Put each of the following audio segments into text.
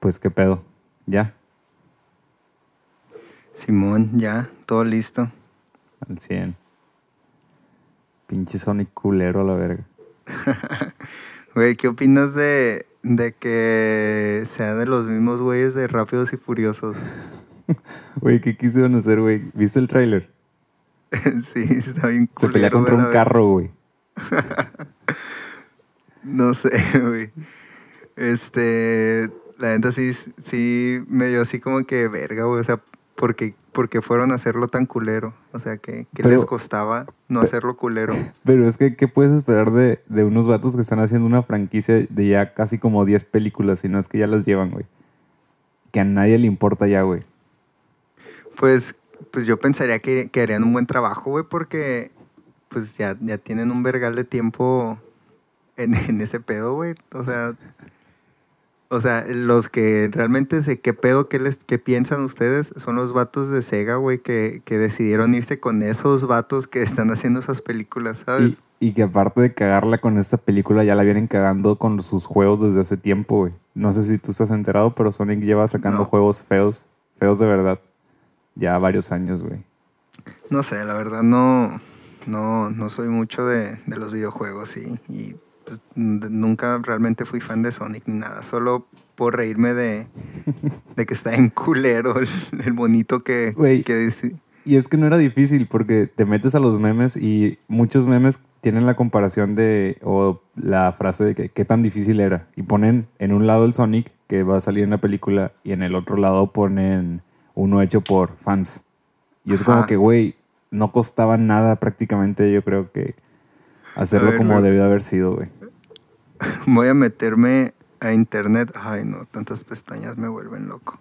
Pues qué pedo. Ya, Simón, ya, todo listo. al 100. Pinche Sonic culero a la verga. Güey, ¿qué opinas de, de que sea de los mismos güeyes de Rápidos y Furiosos? Güey, ¿qué quisieron hacer, güey? ¿Viste el tráiler? sí, está bien Se pelea culero, contra un carro, güey. No sé, güey. Este, la neta sí, sí me dio así como que verga, güey. O sea, porque, porque fueron a hacerlo tan culero. O sea, que, que Pero- les costaba no hacerlo culero. Pero es que, ¿qué puedes esperar de, de unos vatos que están haciendo una franquicia de ya casi como 10 películas? Si no es que ya las llevan, güey. Que a nadie le importa ya, güey. Pues, pues yo pensaría que, que harían un buen trabajo, güey, porque pues ya, ya tienen un vergal de tiempo en, en ese pedo, güey. O sea, o sea, los que realmente sé qué pedo, qué, les, qué piensan ustedes, son los vatos de Sega, güey, que, que decidieron irse con esos vatos que están haciendo esas películas, Y, ¿sabes? y que aparte de cagarla con esta película, ya la vienen cagando con sus juegos desde hace tiempo, güey. No sé si tú estás enterado, pero Sonic lleva sacando No. juegos feos, feos de verdad. Ya varios años, güey. No sé, la verdad no, no, no soy mucho de, de los videojuegos y, y, pues, nunca realmente fui fan de Sonic ni nada. Solo por reírme de, de que está en culero el, el bonito que, que dice. Y es que no era difícil porque te metes a los memes y muchos memes tienen la comparación de, o la frase de que qué tan difícil era. Y ponen en un lado el Sonic que va a salir en la película y en el otro lado ponen uno hecho por fans. Y es como que, güey, no costaba nada prácticamente, yo creo que hacerlo ver, como debió haber sido, güey. Voy a meterme a internet. Ay, no, tantas pestañas me vuelven loco.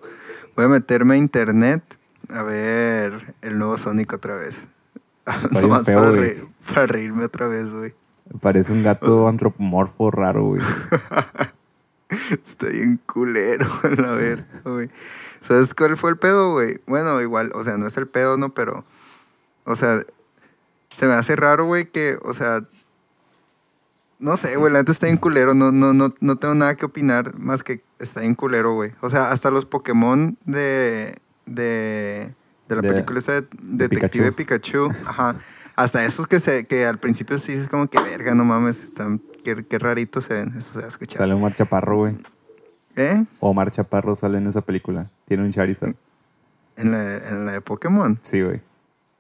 Voy a meterme a internet a ver el nuevo Sonic otra vez. Nomás feo, para, re- para reírme otra vez, güey. Parece un gato antropomorfo raro, güey. Está bien culero, a verga, güey. ¿Sabes cuál fue el pedo, güey? Bueno, igual, o sea, no es el pedo, ¿no? Pero, o sea, se me hace raro, güey, que, o sea, no sé, güey, la neta está bien culero. No, no, no, no tengo nada que opinar más que está bien culero, güey. O sea, hasta los Pokémon de, de, de la De- película esa de Detective Pikachu. ajá. Hasta esos que, se, que al principio sí es como que, verga, no mames, están, qué, qué raritos se ven. Eso se va a escuchar. Sale Omar Chaparro, güey. ¿Eh? Omar Chaparro sale en esa película. Tiene un Charizard. En la, en la de Pokémon, Sí, güey.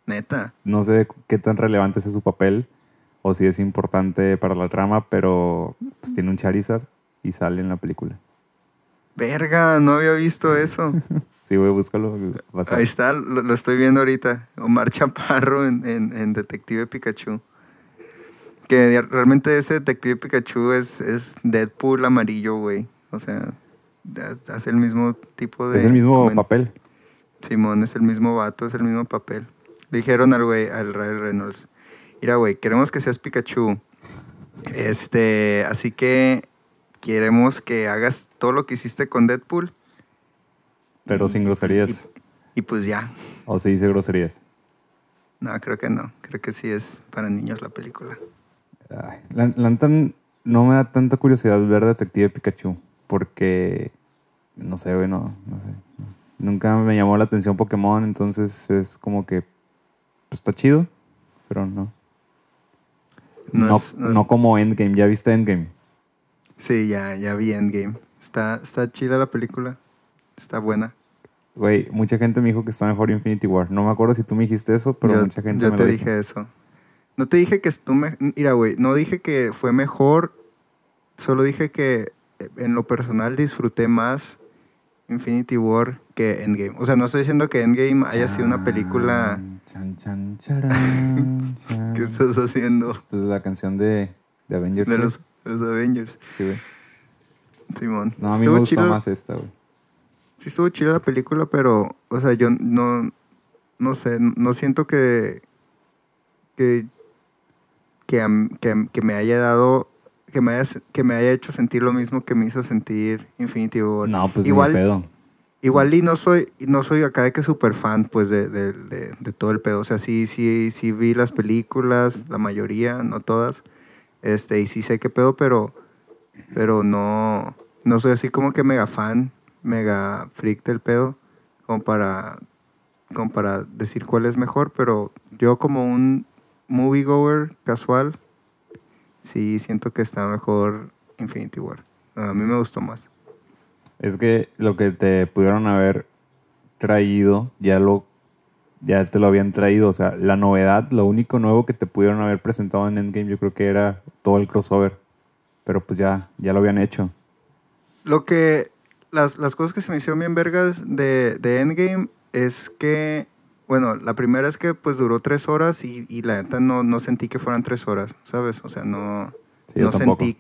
neta. No sé qué tan relevante es su papel o si es importante para la trama, pero pues tiene un Charizard y sale en la película. Verga, no había visto eso. Sí, güey, búscalo. vas a- Ahí está, lo, lo estoy viendo ahorita. Omar Chaparro en, en- en Detective Pikachu. Que realmente ese Detective Pikachu es, es Deadpool amarillo, güey. O sea, ha- hace el mismo tipo de... es el mismo papel. Simón, es el mismo vato, es el mismo papel. Dijeron al güey, al Ryan Reynolds, mira, güey, queremos que seas Pikachu. Este, así que queremos que hagas todo lo que hiciste con Deadpool. Pero Y- sin groserías. Y, y pues ya. O se dice groserías. No, creo que no. Creo que sí es para niños la película. Ay, la, la neta no me da tanta curiosidad ver Detective Pikachu. Porque, no sé, güey, no, no sé. Nunca me llamó la atención Pokémon, entonces es como que, pues está chido, pero no. No No, es- no es- no como Endgame. ¿Ya viste Endgame? Sí, ya, ya vi Endgame. Está, está chila la película. Está buena. Güey, mucha gente me dijo que está mejor Infinity War. No me acuerdo si tú me dijiste eso, pero yo mucha gente yo me te lo dije dijo. eso. No te dije que tú me... Mira, güey, no dije que fue mejor. Solo dije que eh, en lo personal disfruté más Infinity War que Endgame. O sea, no estoy diciendo que Endgame haya sido una película... Chan, chan, charán, chan. ¿Qué estás haciendo? Pues la canción de, de Avengers. De los, de los Avengers. Sí, güey. Simón. No, a mí me gustó más esta, güey. Sí estuvo chida la película, pero, o sea, yo no, no sé, no siento que, que, que, que me haya dado, que me haya, que me haya hecho sentir lo mismo que me hizo sentir Infinity War. No, pues igual, ni pedo. Igual y no soy, no soy acá de que súper fan, pues, de, de, de, de todo el pedo. O sea, sí, sí, sí vi las películas, la mayoría, no todas, este, y sí sé qué pedo, pero, pero no, no soy así como que mega fan. mega freak del pedo como para, como para decir cuál es mejor, pero yo como un moviegoer casual, sí siento que está mejor Infinity War. A mí me gustó más. Es que lo que te pudieron haber traído, ya lo ya te lo habían traído. O sea, la novedad, lo único nuevo que te pudieron haber presentado en Endgame, yo creo que era todo el crossover. Pero pues ya, ya lo habían hecho. Lo que. Las, las cosas que se me hicieron bien vergas de, de Endgame es que. Bueno, la primera es que pues duró tres horas y, y la neta no, no sentí que fueran tres horas, ¿sabes? O sea, no. Sí, no sentí.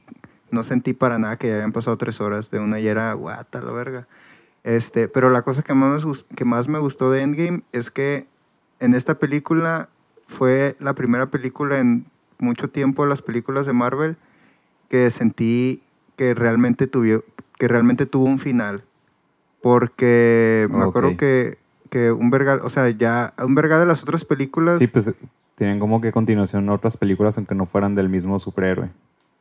No sentí para nada que ya habían pasado tres horas de una y era guata la verga. Este, pero la cosa que más, me que más me gustó de Endgame es que en esta película fue la primera película en mucho tiempo de las películas de Marvel que sentí que realmente tuvo, que realmente tuvo un final. Porque me acuerdo que, que un verga, o sea, ya un verga de las otras películas, Sí, pues tienen como que continuación otras películas aunque no fueran del mismo superhéroe.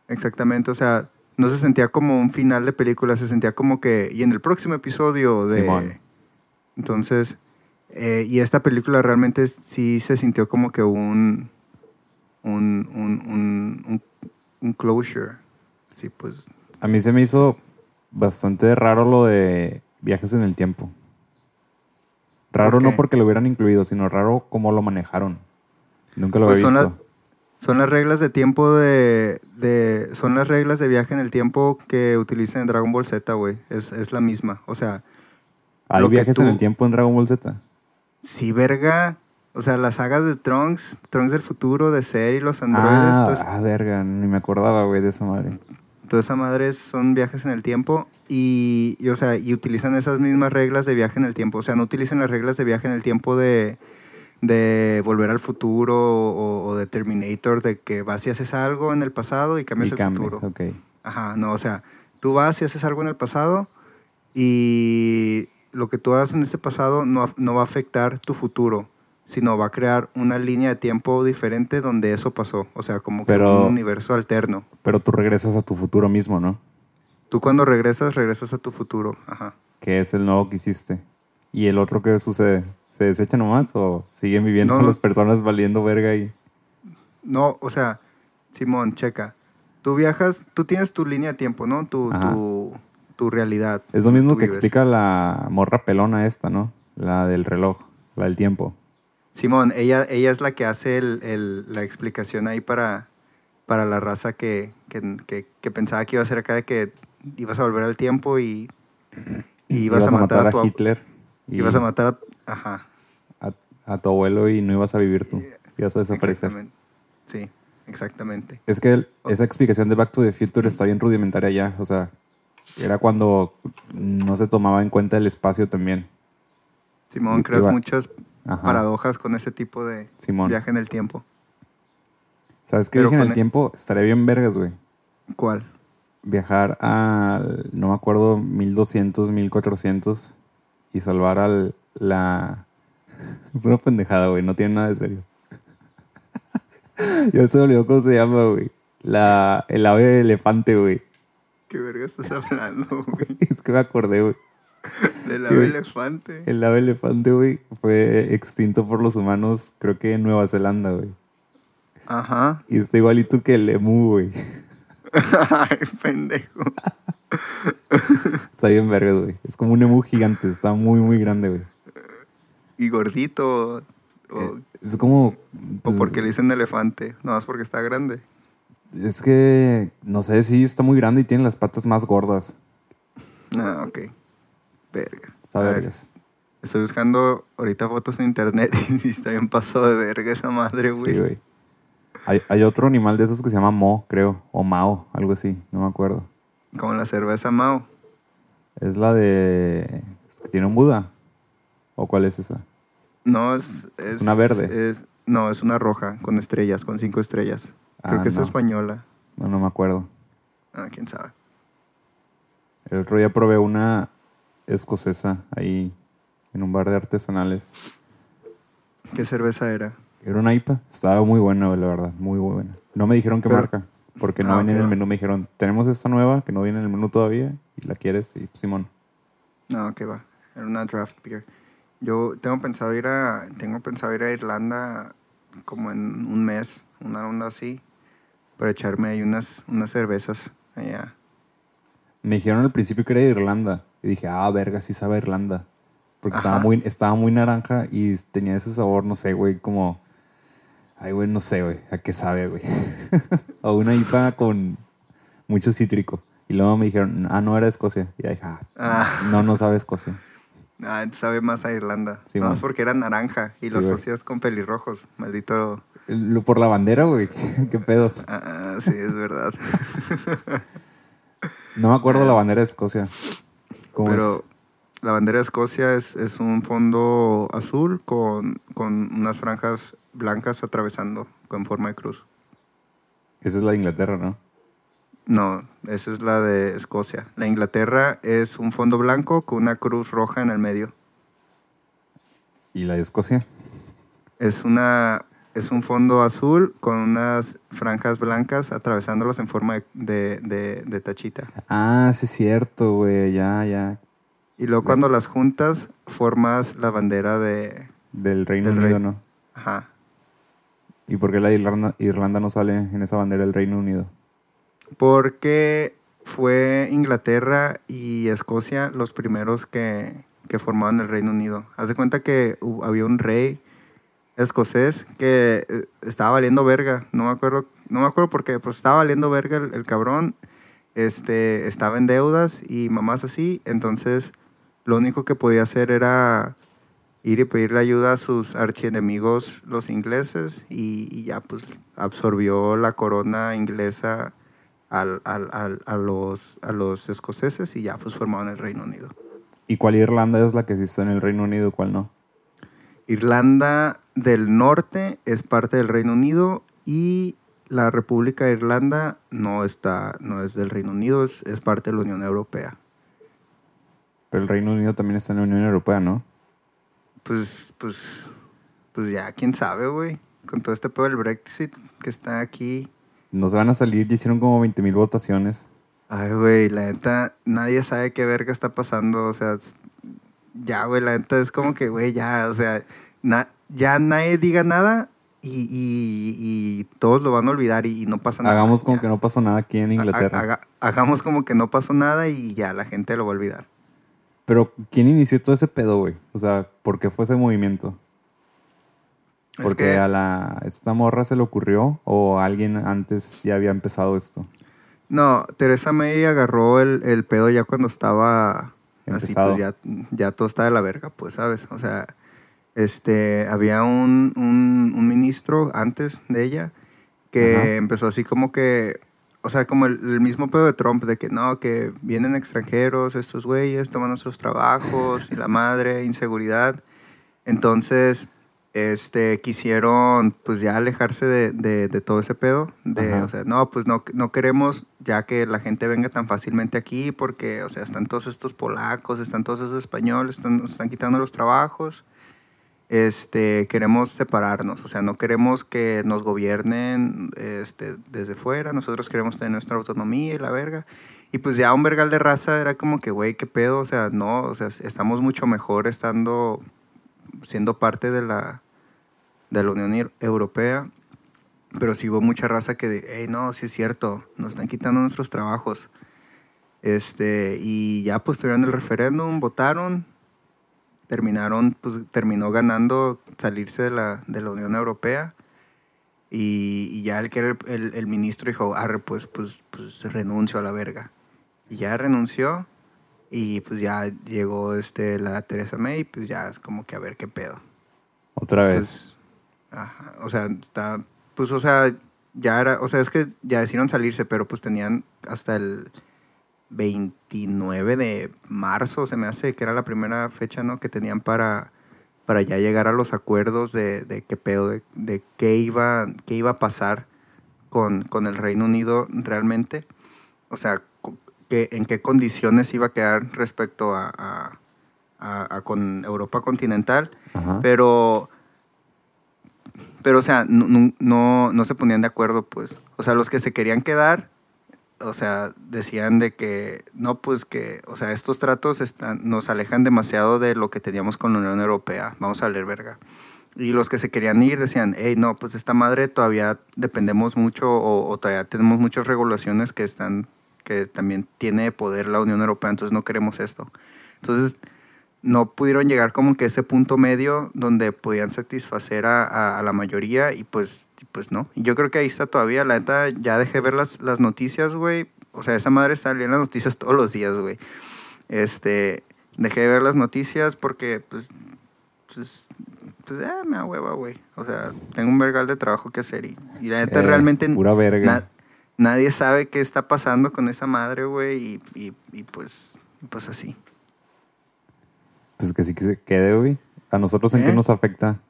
Exactamente, o sea, no se sentía como un final de película, se sentía como que, y en el próximo episodio de... Simón. Entonces, eh, y esta película realmente sí se sintió como que un, un, un, un, closure. Sí, pues, A mí se me hizo bastante raro lo de viajes en el tiempo. Raro ¿Por no porque lo hubieran incluido, sino raro cómo lo manejaron. Nunca lo Pues había son visto. Son las reglas de tiempo de, de... Son las reglas de viaje en el tiempo que utilizan en Dragon Ball Z, güey. Es, es la misma. O sea, ¿Hay lo que viajes en el tiempo en Dragon Ball Z? si verga... O sea, las sagas de Trunks, Trunks del futuro, de Ser y los androides, Ah, todo es- ah, verga, ni me acordaba, güey, de esa madre. toda esa madre son viajes en el tiempo y, y, o sea, y utilizan esas mismas reglas de viaje en el tiempo. O sea, no utilizan las reglas de viaje en el tiempo de, de volver al futuro o, o de Terminator, de que vas y haces algo en el pasado y cambias Y el cambia, futuro. ok. Ajá, no, o sea, tú vas y haces algo en el pasado y lo que tú hagas en este pasado no, no va a afectar tu futuro, sino va a crear una línea de tiempo diferente donde eso pasó. O sea, como que Pero- un universo alterno. Pero tú regresas a tu futuro mismo, ¿no? Tú cuando regresas, regresas a tu futuro. Ajá. Que es el nuevo que hiciste. ¿Y el otro qué sucede? ¿Se desecha nomás o siguen viviendo No, no. las personas valiendo verga y No, o sea, Simón, checa. Tú viajas, tú tienes tu línea de tiempo, ¿no? Tu, tu, tu realidad. Es lo mismo que vives. explica la morra pelona esta, ¿no? La del reloj, la del tiempo. Simón, ella, ella es la que hace el, el- la explicación ahí para, para la raza que, que, que- que pensaba que iba a ser acá de que ibas a volver al tiempo y, y ibas, a matar, a tu ab- Hitler. Y ibas a matar a, ajá, a, a tu abuelo y no ibas a vivir tú. Ibas a desaparecer. exactamente. Sí, exactamente. Es que el- esa explicación de Back to the Future está bien rudimentaria ya. O sea, era cuando no se tomaba en cuenta el espacio también. Simón, creas muchas Ajá. paradojas con ese tipo de Simón. viaje en el tiempo. ¿Sabes qué Pero viaje en el el- tiempo? Estaría bien vergas, güey. ¿Cuál? Viajar al, no me acuerdo, 1200, 1400 y salvar al, la... Es una pendejada, güey. No tiene nada de serio. ya se me olvidó cómo se llama, güey. La, el ave elefante, güey. ¿Qué verga estás hablando, güey? Es que me acordé, güey. Del ave elefante. El ave elefante, güey, fue extinto por los humanos, creo que en Nueva Zelanda, güey. Ajá. Y está igualito que el emu, güey. Ay, pendejo. Está bien vergas, güey. Es como un emu gigante, está muy, muy grande, güey. Y gordito. O, Es como... o pues, porque le dicen elefante. No, es porque está grande. Es que, no sé, sí, está muy grande y tiene las patas más gordas. Ah, ok. Verga. Está ver, vergas. Estoy buscando ahorita fotos en internet y sí está bien pasado de verga esa madre, güey. Sí, güey. Hay, hay otro animal de esos que se llama Mo, creo. O Mao, algo así. No me acuerdo. Como la cerveza Mao. Es la de... es que tiene un Buda. ¿O cuál es esa? No, es... Es una verde. es- no, es una roja con estrellas, con cinco estrellas. Creo Ah, que es española. No, no me acuerdo. Ah, quién sabe. El otro día probé una escocesa ahí en un bar de artesanales. ¿Qué cerveza era? Era una IPA. Estaba muy buena, la verdad. Muy, buena. No me dijeron qué Pero- marca. Porque no Ah, venía en el menú. Me dijeron, tenemos esta nueva que no viene en el menú todavía. Y la quieres. Y Simón. No, que va. Era una draft beer. Yo tengo pensado ir a, tengo pensado ir a Irlanda como en un mes, una onda así, para echarme ahí unas, unas cervezas allá. Me dijeron al principio que era de Irlanda. Y dije, ah, verga, sí sabe a Irlanda. Porque estaba muy, estaba muy naranja y tenía ese sabor, no sé, güey, como... Ay, güey, no sé, güey, a qué sabe, güey. a una IPA con mucho cítrico. Y luego me dijeron, ah, no era de Escocia. Y dije, ah, Ah, no, no sabe a Escocia. Ah, sabe más a Irlanda. Sí, no, man. porque era naranja y Sí, lo asocias con pelirrojos. Maldito. Lo- Por la bandera, güey. ¿Qué pedo? Ah, ah, sí, es verdad. No me acuerdo la bandera de Escocia. ¿Cómo Pero es? la bandera de Escocia es, es un fondo azul con, con unas franjas blancas atravesando con forma de cruz. Esa es la de Inglaterra, ¿no? No, esa es la de Escocia. La Inglaterra es un fondo blanco con una cruz roja en el medio. ¿Y la de Escocia? Es una es un fondo azul con unas franjas blancas atravesándolas en forma de, de- tachita. Ah, sí es cierto, güey. Ya, ya. Y luego cuando las juntas formas la bandera de... Del Reino Del Unido, ¿no? Ajá. ¿Y por qué la Irlanda, Irlanda no sale en esa bandera del Reino Unido? Porque fue Inglaterra y Escocia los primeros que, que formaban el Reino Unido. Haz de cuenta que había un rey escocés que eh, estaba valiendo verga. No me acuerdo, no me acuerdo por qué, estaba valiendo verga el, el cabrón. Este, estaba en deudas y mamás así. Entonces, lo único que podía hacer era ir y pedirle ayuda a sus archienemigos, los ingleses, y, y ya pues absorbió la corona inglesa al, al- al- a, los, a los escoceses y ya pues formaron el Reino Unido. ¿Y cuál Irlanda es la que está en el Reino Unido y cuál no? Irlanda del Norte es parte del Reino Unido y la República de Irlanda no está, no es del Reino Unido, es, es parte de la Unión Europea. Pero el Reino Unido también está en la Unión Europea, ¿no? Pues, pues, pues ya, quién sabe, güey. Con todo este pedo del Brexit que está aquí. Nos van a salir, ya hicieron como 20 mil votaciones. Ay, güey, la neta, nadie sabe qué verga está pasando. O sea, ya, güey, la neta es como que, güey, ya, o sea, na- ya nadie diga nada y, y- y todos lo van a olvidar y, y no pasa nada. Hagamos como ya. que no pasó nada aquí en Ha- Inglaterra. haga- hagamos como que no pasó nada y ya la gente lo va a olvidar. Pero, ¿quién inició todo ese pedo, güey? O sea, ¿por qué fue ese movimiento? Es ¿Porque que- a la esta morra se le ocurrió o alguien antes ya había empezado esto? No, Teresa May agarró el, el pedo ya cuando estaba así, Empezado. pues ya, ya todo está de la verga, pues, ¿sabes? O sea, este, había un, un, un ministro antes de ella que Ajá. empezó así como que, o sea, como el, el mismo pedo de Trump, de que no, que vienen extranjeros, estos güeyes, toman nuestros trabajos, y la madre, inseguridad. Entonces, este, quisieron pues ya alejarse de, de- de todo ese pedo. De, Ajá. o sea, no, pues no, no queremos ya que la gente venga tan fácilmente aquí porque, o sea, están todos estos polacos, están todos esos españoles, están, nos están quitando los trabajos. Este, queremos separarnos, o sea, no queremos que nos gobiernen este, desde fuera, nosotros queremos tener nuestra autonomía y la verga. Y pues ya un vergal de raza era como que, güey, qué pedo, o sea, no, o sea, estamos mucho mejor estando, siendo parte de la, de la Unión Europea. Pero sí hubo mucha raza que, hey, no, sí es cierto, nos están quitando nuestros trabajos. Este, y ya pues tuvieron el referéndum, votaron, terminaron, pues terminó ganando salirse de la, de la Unión Europea. Y, y ya el que era el, el- el ministro dijo, arre, pues, pues, pues renuncio a la verga. Y ya renunció y pues ya llegó este, la Teresa May, pues ya es como que a ver qué pedo. Otra vez. Pues, ajá, o sea, está, pues, o sea, ya era, o sea, es que ya decidieron salirse, pero pues tenían hasta el 29 de marzo, se me hace que era la primera fecha, ¿no? Que tenían para, para ya llegar a los acuerdos de, de qué pedo, de, de qué, iba, qué iba a pasar con, con el Reino Unido realmente. O sea, que, en qué condiciones iba a quedar respecto a, a- a- a con Europa continental. Ajá. Pero, pero o sea, no, no, no, se ponían de acuerdo, pues. O sea, los que se querían quedar o sea, decían de que, no, pues que, o sea, estos tratos están, nos alejan demasiado de lo que teníamos con la Unión Europea, vamos a leer verga. Y los que se querían ir decían, hey, no, pues esta madre todavía dependemos mucho o, o todavía tenemos muchas regulaciones que están, que también tiene poder la Unión Europea, entonces no queremos esto. Entonces, no pudieron llegar como que a ese punto medio donde podían satisfacer a, a- a la mayoría y pues, pues no. Y yo creo que ahí está todavía, la neta, ya dejé ver las, las noticias, güey. O sea, esa madre salía en las noticias todos los días, güey. Este, dejé de ver las noticias porque, pues, pues, pues, eh, me da hueva, güey. O sea, tengo un vergal de trabajo que hacer y, y la neta Eh, realmente Pura verga. na- nadie sabe qué está pasando con esa madre, güey, y, y, y pues, pues así. Pues que sí que se quede, güey. ¿A nosotros en qué ¿Eh? nos afecta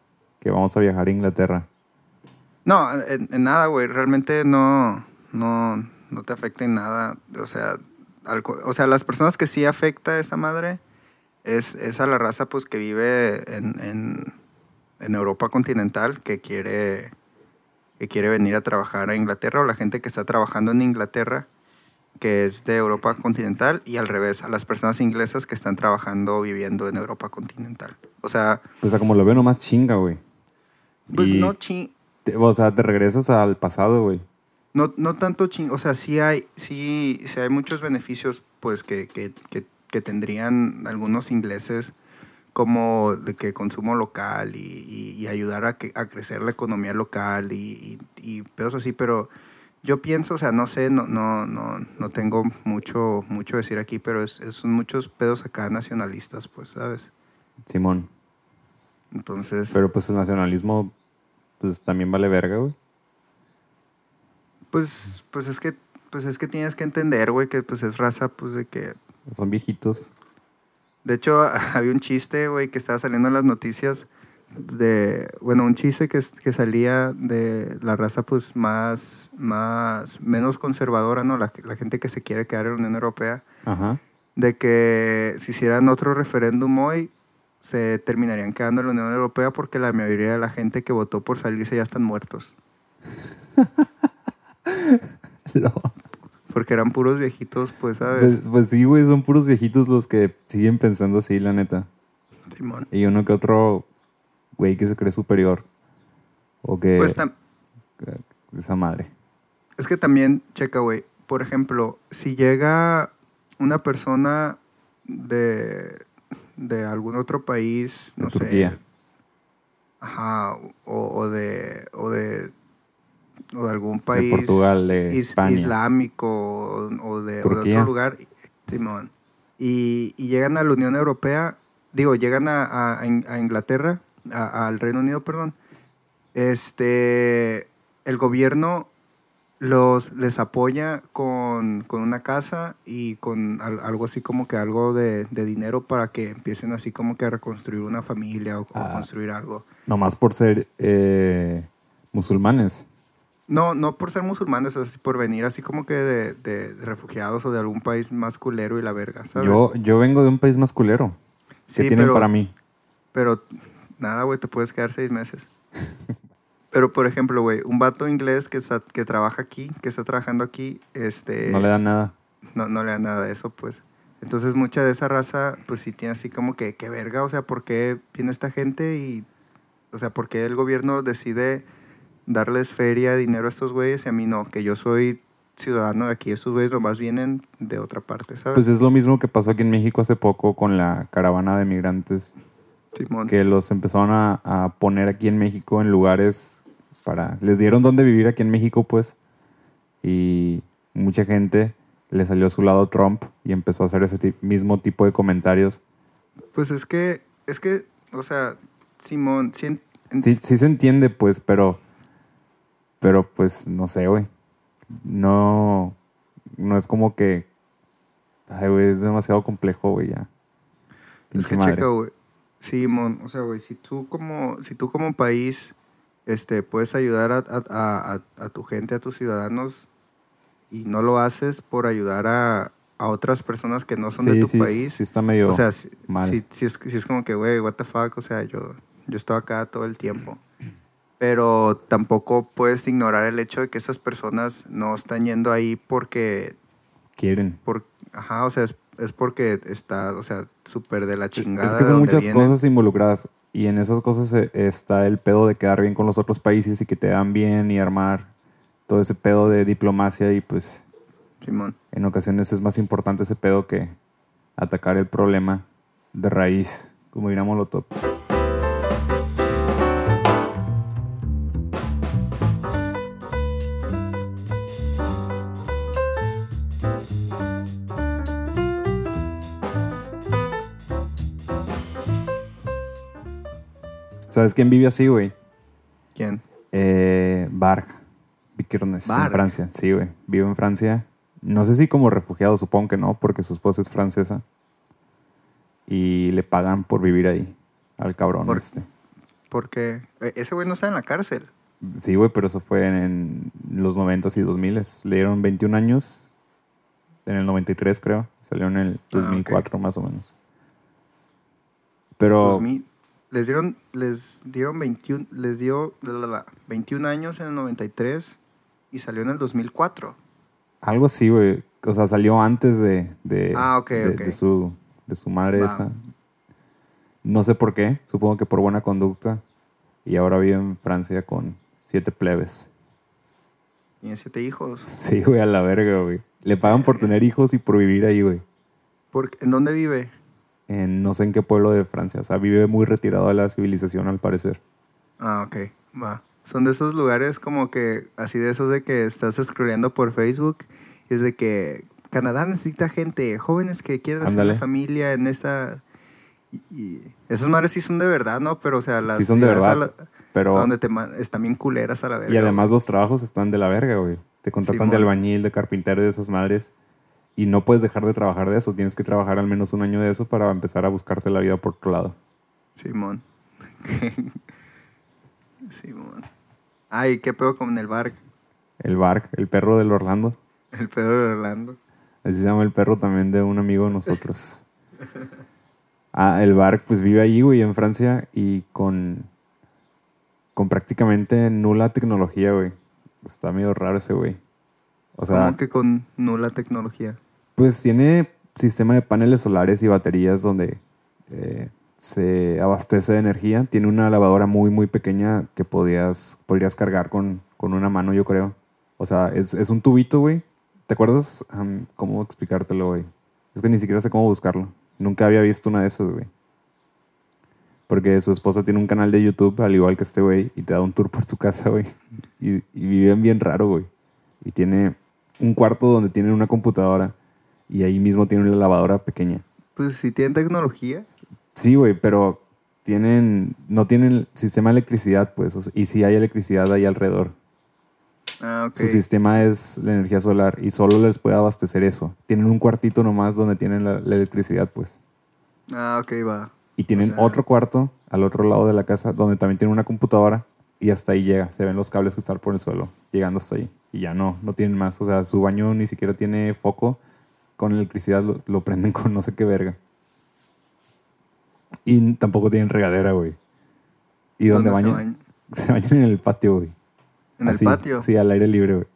que vamos a viajar a Inglaterra? No, en, en nada, güey. Realmente no, no, no te afecta en nada. O sea, al o sea, las personas que sí afecta esta madre es, es a la raza pues que vive en, en, en Europa continental, que quiere, que quiere venir a trabajar a Inglaterra, o la gente que está trabajando en Inglaterra, que es de Europa continental, y al revés, a las personas inglesas que están trabajando o viviendo en Europa continental. O sea, Pues a como lo veo nomás chinga, güey. pues Y no chi te- o sea, te regresas al pasado, güey. No, no tanto ching, o sea, sí hay, sí, sí hay muchos beneficios, pues, que, que, que, que tendrían algunos ingleses, como de que consumo local y, y- y ayudar a, que, a crecer la economía local y, y, y pedos así, pero yo pienso, o sea, no sé, no, no, no, no tengo mucho, mucho decir aquí, pero es, es- son muchos pedos acá nacionalistas, pues, ¿sabes? Simón. Entonces, Pero pues el nacionalismo, pues también vale verga, güey. pues, pues es que, pues es que tienes que entender, güey, que pues es raza, pues de que Son viejitos. De hecho, había un chiste, güey, que estaba saliendo en las noticias de, bueno, un chiste que, que salía de la raza, pues, más, más, menos conservadora, ¿no? La, la gente que se quiere quedar en la Unión Europea, Ajá. de que si hicieran otro referéndum hoy, se terminarían quedando en la Unión Europea porque la mayoría de la gente que votó por salirse ya están muertos. No. Porque eran puros viejitos, pues, ¿sabes? Pues, pues sí, güey, son puros viejitos los que siguen pensando así, la neta. Simón. Y uno que otro güey que se cree superior. O que... Pues esa madre. Es que también, checa, güey. Por ejemplo, si llega una persona de, de algún otro país, De no sé. Turquía. Ajá, o, o de, o de o de algún país Portugal, de is- España. islámico o, o de, o de otro lugar, Simón. Y, y llegan a la Unión Europea, digo, llegan a, a- a Inglaterra, a- al Reino Unido, perdón. Este, el gobierno los les apoya con, con una casa y con al- algo así como que algo de, de dinero para que empiecen así como que a reconstruir una familia o, o Ah. construir algo. Nomás por ser eh, musulmanes. No, no por ser musulmanes, o sea, por venir así como que de, de- de refugiados o de algún país más culero y la verga, ¿sabes? Yo, yo vengo de un país más culero. ¿Qué Sí, tienen pero- para mí? Pero nada, güey, te puedes quedar seis meses. Pero, por ejemplo, güey, un vato inglés que, está, que trabaja aquí, que está trabajando aquí, este... No le dan nada. no, no le da nada de eso, pues. Entonces, mucha de esa raza, pues sí tiene así como que, qué verga, o sea, ¿por qué viene esta gente y, o sea, por qué el gobierno decide darles feria, dinero a estos güeyes y a mí no? Que yo soy ciudadano de aquí, estos güeyes nomás vienen de otra parte, ¿sabes? Pues es lo mismo que pasó aquí en México hace poco con la caravana de migrantes Que los empezaron a, a poner aquí en México en lugares para... Les dieron dónde vivir aquí en México, pues. Y mucha gente le salió a su lado Trump y empezó a hacer ese mismo tipo de comentarios. Pues es que, es que, o sea, Simón, sí en- en- Sí, sí se entiende, pues, pero... Pero, pues, no sé, güey. No... No es como que... Ay, güey, es demasiado complejo, güey, ya. Es que madre. checa, güey. Sí, mon, o sea, güey, si tú como, si tú como país, este, puedes ayudar a, a- a- a- tu gente, a tus ciudadanos, y no lo haces por ayudar a, a otras personas que no son de tu sí, país. sí está medio o sea, si, mal. si- si es, si es como que, güey, what the fuck, o sea, yo, yo estaba acá todo el tiempo. Pero tampoco puedes ignorar el hecho de que esas personas no están yendo ahí porque, Quieren. por, ajá, o sea, es, es porque está, o sea, súper de la chingada. Es que son muchas cosas involucradas. Y en esas cosas eh, está el pedo de quedar bien con los otros países y que te dan bien y armar todo ese pedo de diplomacia. Y pues Simón. en ocasiones es más importante ese pedo que atacar el problema de raíz, como dirá Molotov. ¿Sabes quién vive así, güey? ¿Quién? Eh, Barg. Vikernes, en. Francia. Sí, güey. Vive en Francia. No sé si como refugiado, supongo que no, porque su esposa es francesa. Y le pagan por vivir ahí. Al cabrón Por- este. Porque eh, ese güey no está en la cárcel. Sí, güey, pero eso fue en, los 90s y 2000s. Le dieron 21 años. En el 93, creo. Salió en el Ah, ok. 2004, más o menos. Pero... 2000. Les dieron, les dieron 21, les dio la, la, la, 21 años en el 93 y salió en el 2004. Algo así, güey. O sea, salió antes de, de, Ah, de, de su, de su madre esa. No sé por qué. Supongo que por buena conducta. Y ahora vive en Francia con siete plebes. Tiene siete hijos. Sí, güey, a la verga, güey. Le pagan por tener hijos y por vivir ahí, güey. ¿Por, ¿En dónde vive? En no sé en qué pueblo de Francia. O sea, vive muy retirado de la civilización, al parecer. Ah, ok, va. Son de esos lugares como que, así de esos de que estás scrolleando por Facebook y es de que Canadá necesita gente, jóvenes que quieren hacer una familia en esta... Y, y esas madres sí son de verdad, ¿no? Pero, o sea, las... Sí son de verdad, la- Pero... a donde te están bien culeras a la verga. Y además los trabajos están de la verga, güey. Te contratan de Simón. albañil, de carpintero y de esas madres. Y no puedes dejar de trabajar de eso. Tienes que trabajar al menos un año de eso para empezar a buscarte la vida por otro lado. Simón. Simón. Ay, ¿qué pedo con el bar? El Bark, el perro del Orlando. El pedo de Orlando. Así se llama el perro también de un amigo de nosotros. Ah, el Bark pues vive allí, güey, en Francia y con, con prácticamente nula tecnología, güey. Está medio raro ese güey. O sea, Como que con nula tecnología. Pues tiene sistema de paneles solares y baterías donde eh, se abastece de energía. Tiene una lavadora muy, muy pequeña que podías, podrías cargar con, con una mano, yo creo. O sea, es, es un tubito, güey. ¿Te acuerdas cómo explicártelo, güey? Es que ni siquiera sé cómo buscarlo. Nunca había visto una de esas, güey. Porque su esposa tiene un canal de YouTube, al igual que este güey, y te da un tour por su casa, güey. Y, y viven bien raro, güey. Y tiene un cuarto donde tienen una computadora y ahí mismo tiene una lavadora pequeña. Pues si tienen tecnología. Sí, güey, pero tienen, no tienen sistema de electricidad, pues, o sea, y sí hay electricidad ahí alrededor. Ah, ok. Su sistema es la energía solar y solo les puede abastecer eso. Tienen un cuartito nomás donde tienen la, la electricidad, pues. Ah, ok, va. Y tienen sea- otro cuarto al otro lado de la casa donde también tienen una computadora y hasta ahí llega. Se ven los cables que están por el suelo, llegando hasta ahí. Y ya no, no tienen más. O sea, su baño ni siquiera tiene foco. Con electricidad lo, lo prenden con no sé qué verga. Y tampoco tienen regadera, güey. Y donde ¿Dónde se bañan, se bañan en el patio, güey. En Así, el patio. Sí, al aire libre, güey.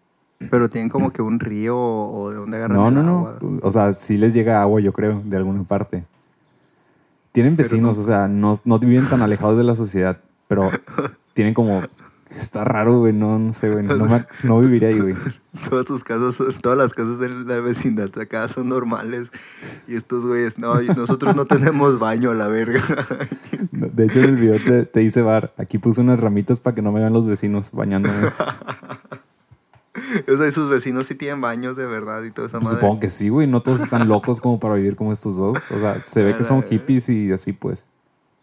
Pero tienen como que un río o, de donde agarran No, el no, no. agua. O sea, sí les llega agua, yo creo, de alguna parte. Tienen vecinos, no- o sea, no, no viven tan alejados de la sociedad, pero tienen como... Está raro, güey, no, no sé, güey, no, me- no viviría ahí, güey. Todas sus casas, todas las casas de la vecindad acá son normales. Y estos güeyes, no, y nosotros no tenemos baño a la verga. De hecho, en el video te, te dice Bar, aquí puse unas ramitas para que no me vean los vecinos bañándome. o sea, y sus vecinos sí tienen baños de verdad y toda esa Pues madre. supongo que sí, güey, no todos están locos como para vivir como estos dos. O sea, se ve que son hippies y así, pues.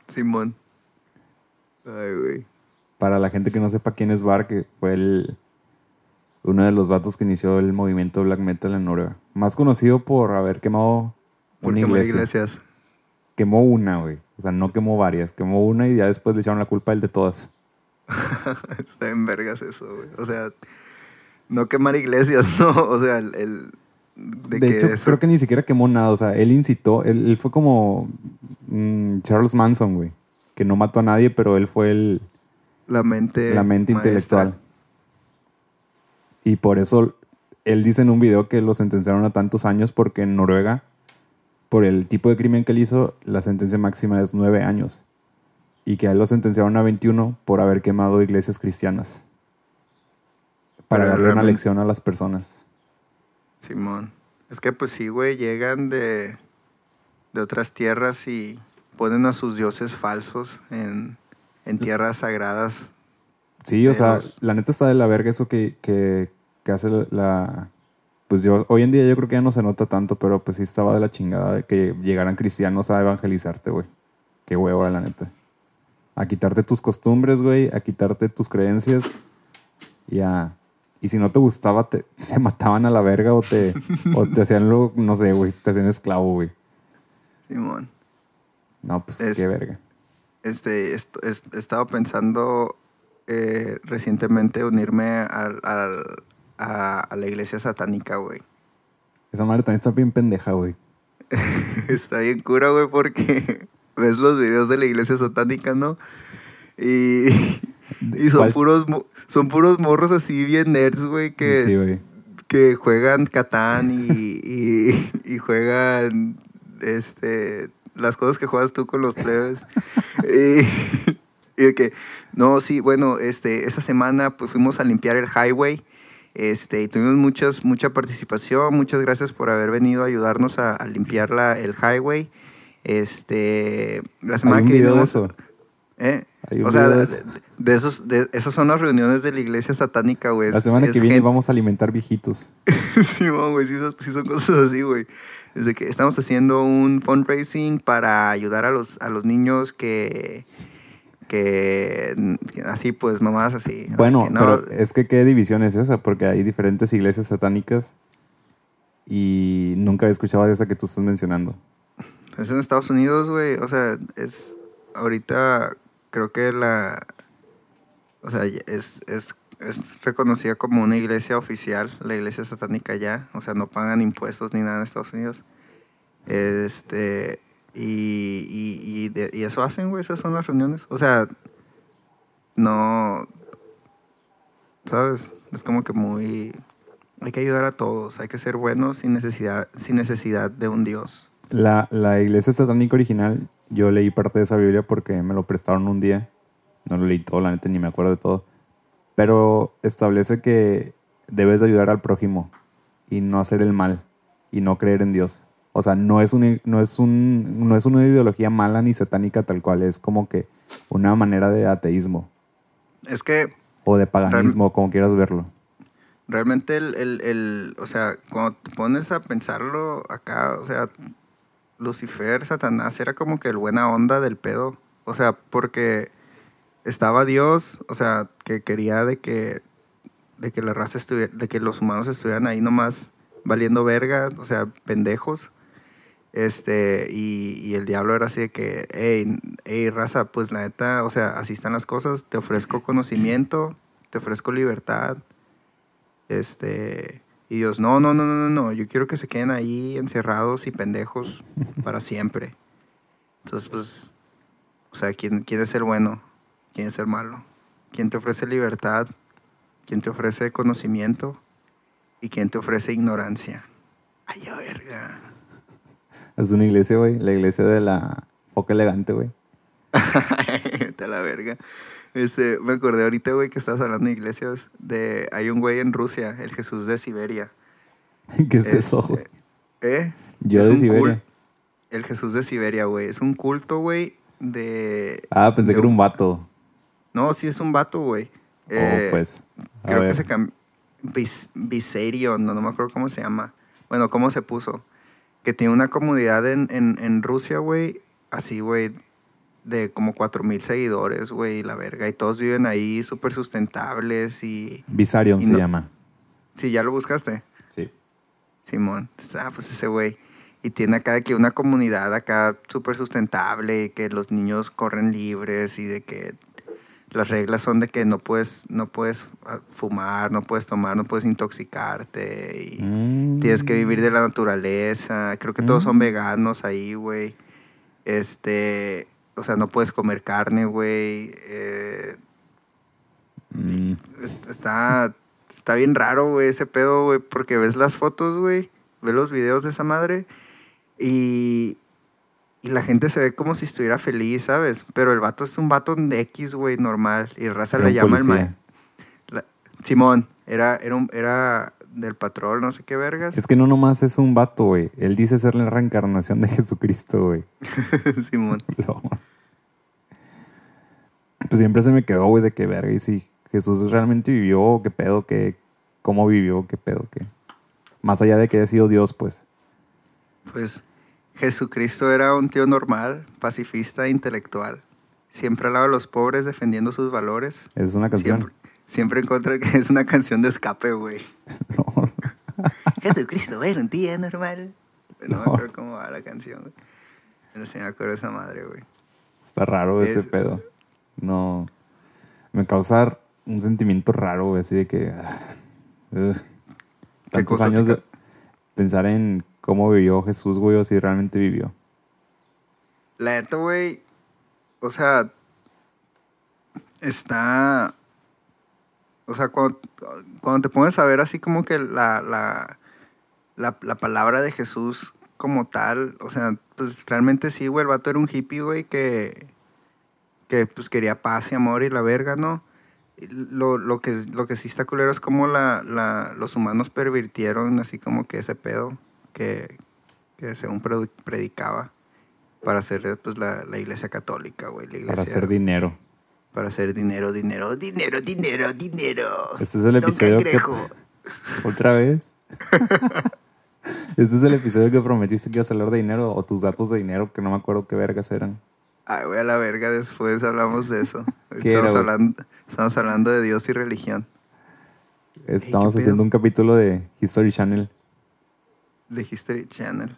Simón. Ay, güey. Para la gente que no sepa quién es Bar, que fue el uno de los vatos que inició el movimiento black metal en Noruega. Más conocido por haber quemado ¿Por una iglesia. iglesias? Quemó una, güey. O sea, no quemó varias. Quemó una y ya después le echaron la culpa al de todas. Está en vergas eso, güey. O sea, no quemar iglesias, no. O sea, el. el- de, De, que hecho, eso- creo que ni siquiera quemó nada. O sea, él incitó. Él, él fue como mm, Charles Manson, güey. Que no mató a nadie, pero él fue el, La mente. la mente maestra. intelectual. Y por eso él dice en un video que lo sentenciaron a tantos años porque en Noruega, por el tipo de crimen que él hizo, la sentencia máxima es nueve años. Y que a él lo sentenciaron a 21 por haber quemado iglesias cristianas. Para darle una lección a las personas. Simón. Es que pues sí, güey, llegan de, de otras tierras y ponen a sus dioses falsos en, en tierras sagradas. Sí, o sea, los- la neta está de la verga eso que, que, que hace la- la... Pues yo, hoy en día yo creo que ya no se nota tanto, pero pues sí estaba de la chingada de que llegaran cristianos a evangelizarte, güey. Qué hueva, la neta. A quitarte tus costumbres, güey, a quitarte tus creencias y a... Y si no te gustaba, te, te mataban a la verga o te, o te hacían lo, no sé, güey, te hacían esclavo, güey. Simón. No, pues Es- qué verga. Este, est- est- he estado pensando eh, recientemente unirme al- al- a, a la iglesia satánica, güey. Esa madre también está bien pendeja, güey. Está bien cura, güey, porque ves los videos de la iglesia satánica, ¿no? Y, y son ¿Cuál? puros, son puros morros así bien nerds, güey, que, Sí, güey. que juegan Catán y, y, y juegan este las cosas que juegas tú con los plebes. y, y de que, no, sí, bueno, este, esa semana pues fuimos a limpiar el highway. Este, y tuvimos muchas, mucha participación. Muchas gracias por haber venido a ayudarnos a, a limpiar la, el highway. Este, la semana que viene eso. ¿Eh? O sea, de de, eso. de esos, de, esas son las reuniones de la iglesia satánica, güey. La semana es que viene gente- vamos a alimentar viejitos. Simón, güey, sí, son- sí son cosas así, güey. Desde que estamos haciendo un fundraising para ayudar a los, a los niños que, que, así, pues, mamás así. Bueno, no- pero es que qué división es esa, porque hay diferentes iglesias satánicas y nunca he escuchado de esa que tú estás mencionando. Es en Estados Unidos, güey. O sea, es. Ahorita creo que la. O sea, es, es, es reconocida como una iglesia oficial, la iglesia satánica ya. O sea, no pagan impuestos ni nada en Estados Unidos. Este. Y, y, y, de- y eso hacen, güey. Esas son las reuniones. O sea, no. ¿Sabes? Es como que muy. Hay que ayudar a todos. Hay que ser buenos sin necesidad, sin necesidad de un Dios. La, la iglesia satánica original, yo leí parte de esa Biblia porque me lo prestaron un día. No lo leí todo, la neta, ni me acuerdo de todo. Pero establece que debes de ayudar al prójimo y no hacer el mal y no creer en Dios. O sea, no es, un, no, es un, no es una ideología mala ni satánica tal cual, es como que una manera de ateísmo Es que o de paganismo, como quieras verlo. realmente el, el, el- o sea, cuando te pones a pensarlo acá, o sea, Lucifer, Satanás, era como que el buena onda del pedo. O sea, porque estaba Dios, o sea, que quería de que, de que la raza estuviera, de que los humanos estuvieran ahí nomás valiendo verga, o sea, pendejos. Este, y, el diablo era así de que, hey, hey, raza, pues la neta, o sea, así están las cosas, te ofrezco conocimiento, te ofrezco libertad, este, y Dios, no, no, no, no, no, no, yo quiero que se queden ahí encerrados y pendejos para siempre. Entonces, pues, o sea, ¿quién, quién es el bueno? ¿Quién es el malo? ¿Quién te ofrece libertad? ¿Quién te ofrece conocimiento? ¿Y quién te ofrece ignorancia? Ay, a verga. Es una iglesia, güey. La iglesia de la foca elegante, güey. A la verga. Este, me acordé ahorita, güey, que estabas hablando de iglesias. De, hay un güey en Rusia, el Jesús de Siberia. ¿Qué es Este, eso, güey? ¿Eh? Yo es de Siberia. El Jesús de Siberia, güey. Es un culto, güey, de... Ah, pensé de que era un vato. No, sí es un vato, güey. oh, Eh, pues. A Creo ver. que se cambió. Viserion, no, no me acuerdo cómo se llama. Bueno, cómo se puso. Que tiene una comunidad en, en, en Rusia, güey. Así, güey. De como 4.000 seguidores, güey. La verga. Y todos viven ahí súper sustentables y... Visarion y se no- llama. Sí, ya lo buscaste. Sí. Simón. Ah, pues ese güey. Y tiene acá de que una comunidad acá súper sustentable, y que los niños corren libres y de que las reglas son de que no puedes, no puedes ah, fumar, no puedes tomar, no puedes intoxicarte y Mm. tienes que vivir de la naturaleza. Creo que todos son Mm. veganos ahí, güey. Este, o sea, no puedes comer carne, güey. Eh, Mm, est- está, está bien raro, güey, ese pedo, güey, porque ves las fotos, güey, ves los videos de esa madre y, y la gente se ve como si estuviera feliz, ¿sabes? Pero el vato es un vato de X, güey, normal, y raza le llama el policía. ma Simón, era, era, un- era del patrón, no sé qué vergas. Es que no nomás es un vato, güey. Él dice ser la reencarnación de Jesucristo, güey. Simón. No. Pues siempre se me quedó, güey, de que verga. Y si Jesús realmente vivió, qué pedo, qué, cómo vivió, qué pedo, qué. Más allá de que haya sido Dios, pues. Pues Jesucristo era un tío normal, pacifista, intelectual. Siempre hablaba a los pobres defendiendo sus valores. Es una canción. Siempre, siempre encontré que es una canción de escape, güey. No. Jesucristo era un tío normal. No, No. me acuerdo cómo va la canción, güey. Pero sí me acuerdo de esa madre, güey. Está raro ese Es- pedo. No. Me causa un sentimiento raro, güey, así de que. ah. Tantos años de pensar en cómo vivió Jesús, güey, o si realmente vivió. La neta, güey, o sea, está... O sea, cuando, cuando te pones a ver así como que la, la, la, la palabra de Jesús como tal, o sea, pues realmente sí, güey, el vato era un hippie, güey, que, que pues quería paz y amor y la verga, ¿no? Lo, lo, que, lo que sí está culero es como la, la, los humanos pervirtieron así como que ese pedo que, que según predicaba para hacer pues la, la iglesia católica, güey. La iglesia, Para hacer dinero. para hacer dinero, dinero, dinero, dinero, dinero. Este es el episodio que. ¿Otra vez? este es el episodio que prometiste que ibas a hablar de dinero o tus datos de dinero, que no me acuerdo qué vergas eran. Ay, güey, a la verga, después hablamos de eso. Ahorita ¿Qué era, estamos, hablando, estamos hablando de Dios y religión. Estamos ¿qué haciendo pedo? un capítulo de History Channel. De History Channel.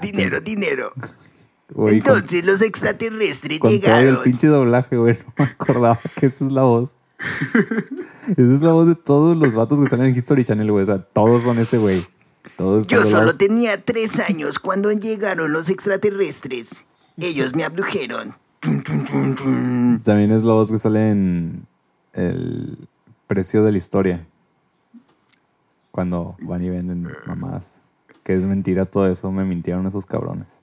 Dinero, dinero. Con, Entonces los extraterrestres con todo el llegaron. pinche doblaje, güey. No me acordaba que esa es la voz. esa es la voz de todos los vatos que salen en History Channel, güey. O sea, todos son ese güey. Todos Yo solo tenía tres años cuando llegaron los extraterrestres. Ellos me abdujeron. También es la voz que sale en el precio de la historia. Cuando van y venden mamadas. Que es mentira todo eso. Me mintieron esos cabrones.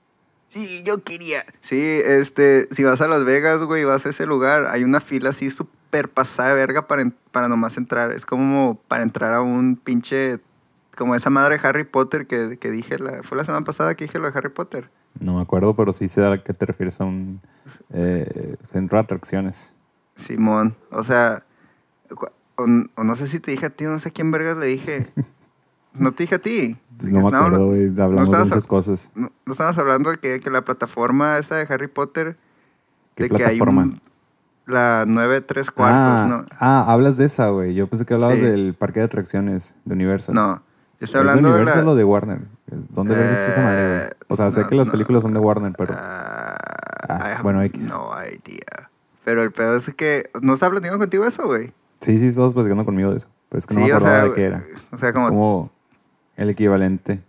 Sí, yo quería. Sí, este, si vas a Las Vegas, güey, vas a ese lugar, hay una fila así súper pasada de verga para, para nomás entrar. Es como para entrar a un pinche, como esa madre de Harry Potter que, que dije, la, fue la semana pasada que dije lo de Harry Potter. No me acuerdo, pero sí sé a qué te refieres a un eh, centro de atracciones. Simón, o sea, o, o no sé si te dije a ti, no sé a quién vergas le dije. No te dije a ti. Pues no me acuerdo, güey. Hablamos de estabas- muchas cosas. No, no hablando de que, que la plataforma esa de Harry Potter, ¿Qué de que hay plataforma? un, la 9 3 cuartos, ah, ¿no? ah, hablas de esa, güey. Yo pensé que hablabas Sí. del parque de atracciones de Universal. No, ¿Es estoy de hablando de, Universal la... o de Warner? ¿Dónde ves esa madre, güey? Eh, O sea, sé no, que las no. películas son de Warner, pero... Ah, Ah, have bueno, X. No idea. Pero el pedo es que... ¿No estaba platicando contigo eso, güey? Sí, sí, estabas platicando conmigo de eso. Pero es que no Sí, me o acordaba sea, de qué era. O sea, Es como... como el equivalente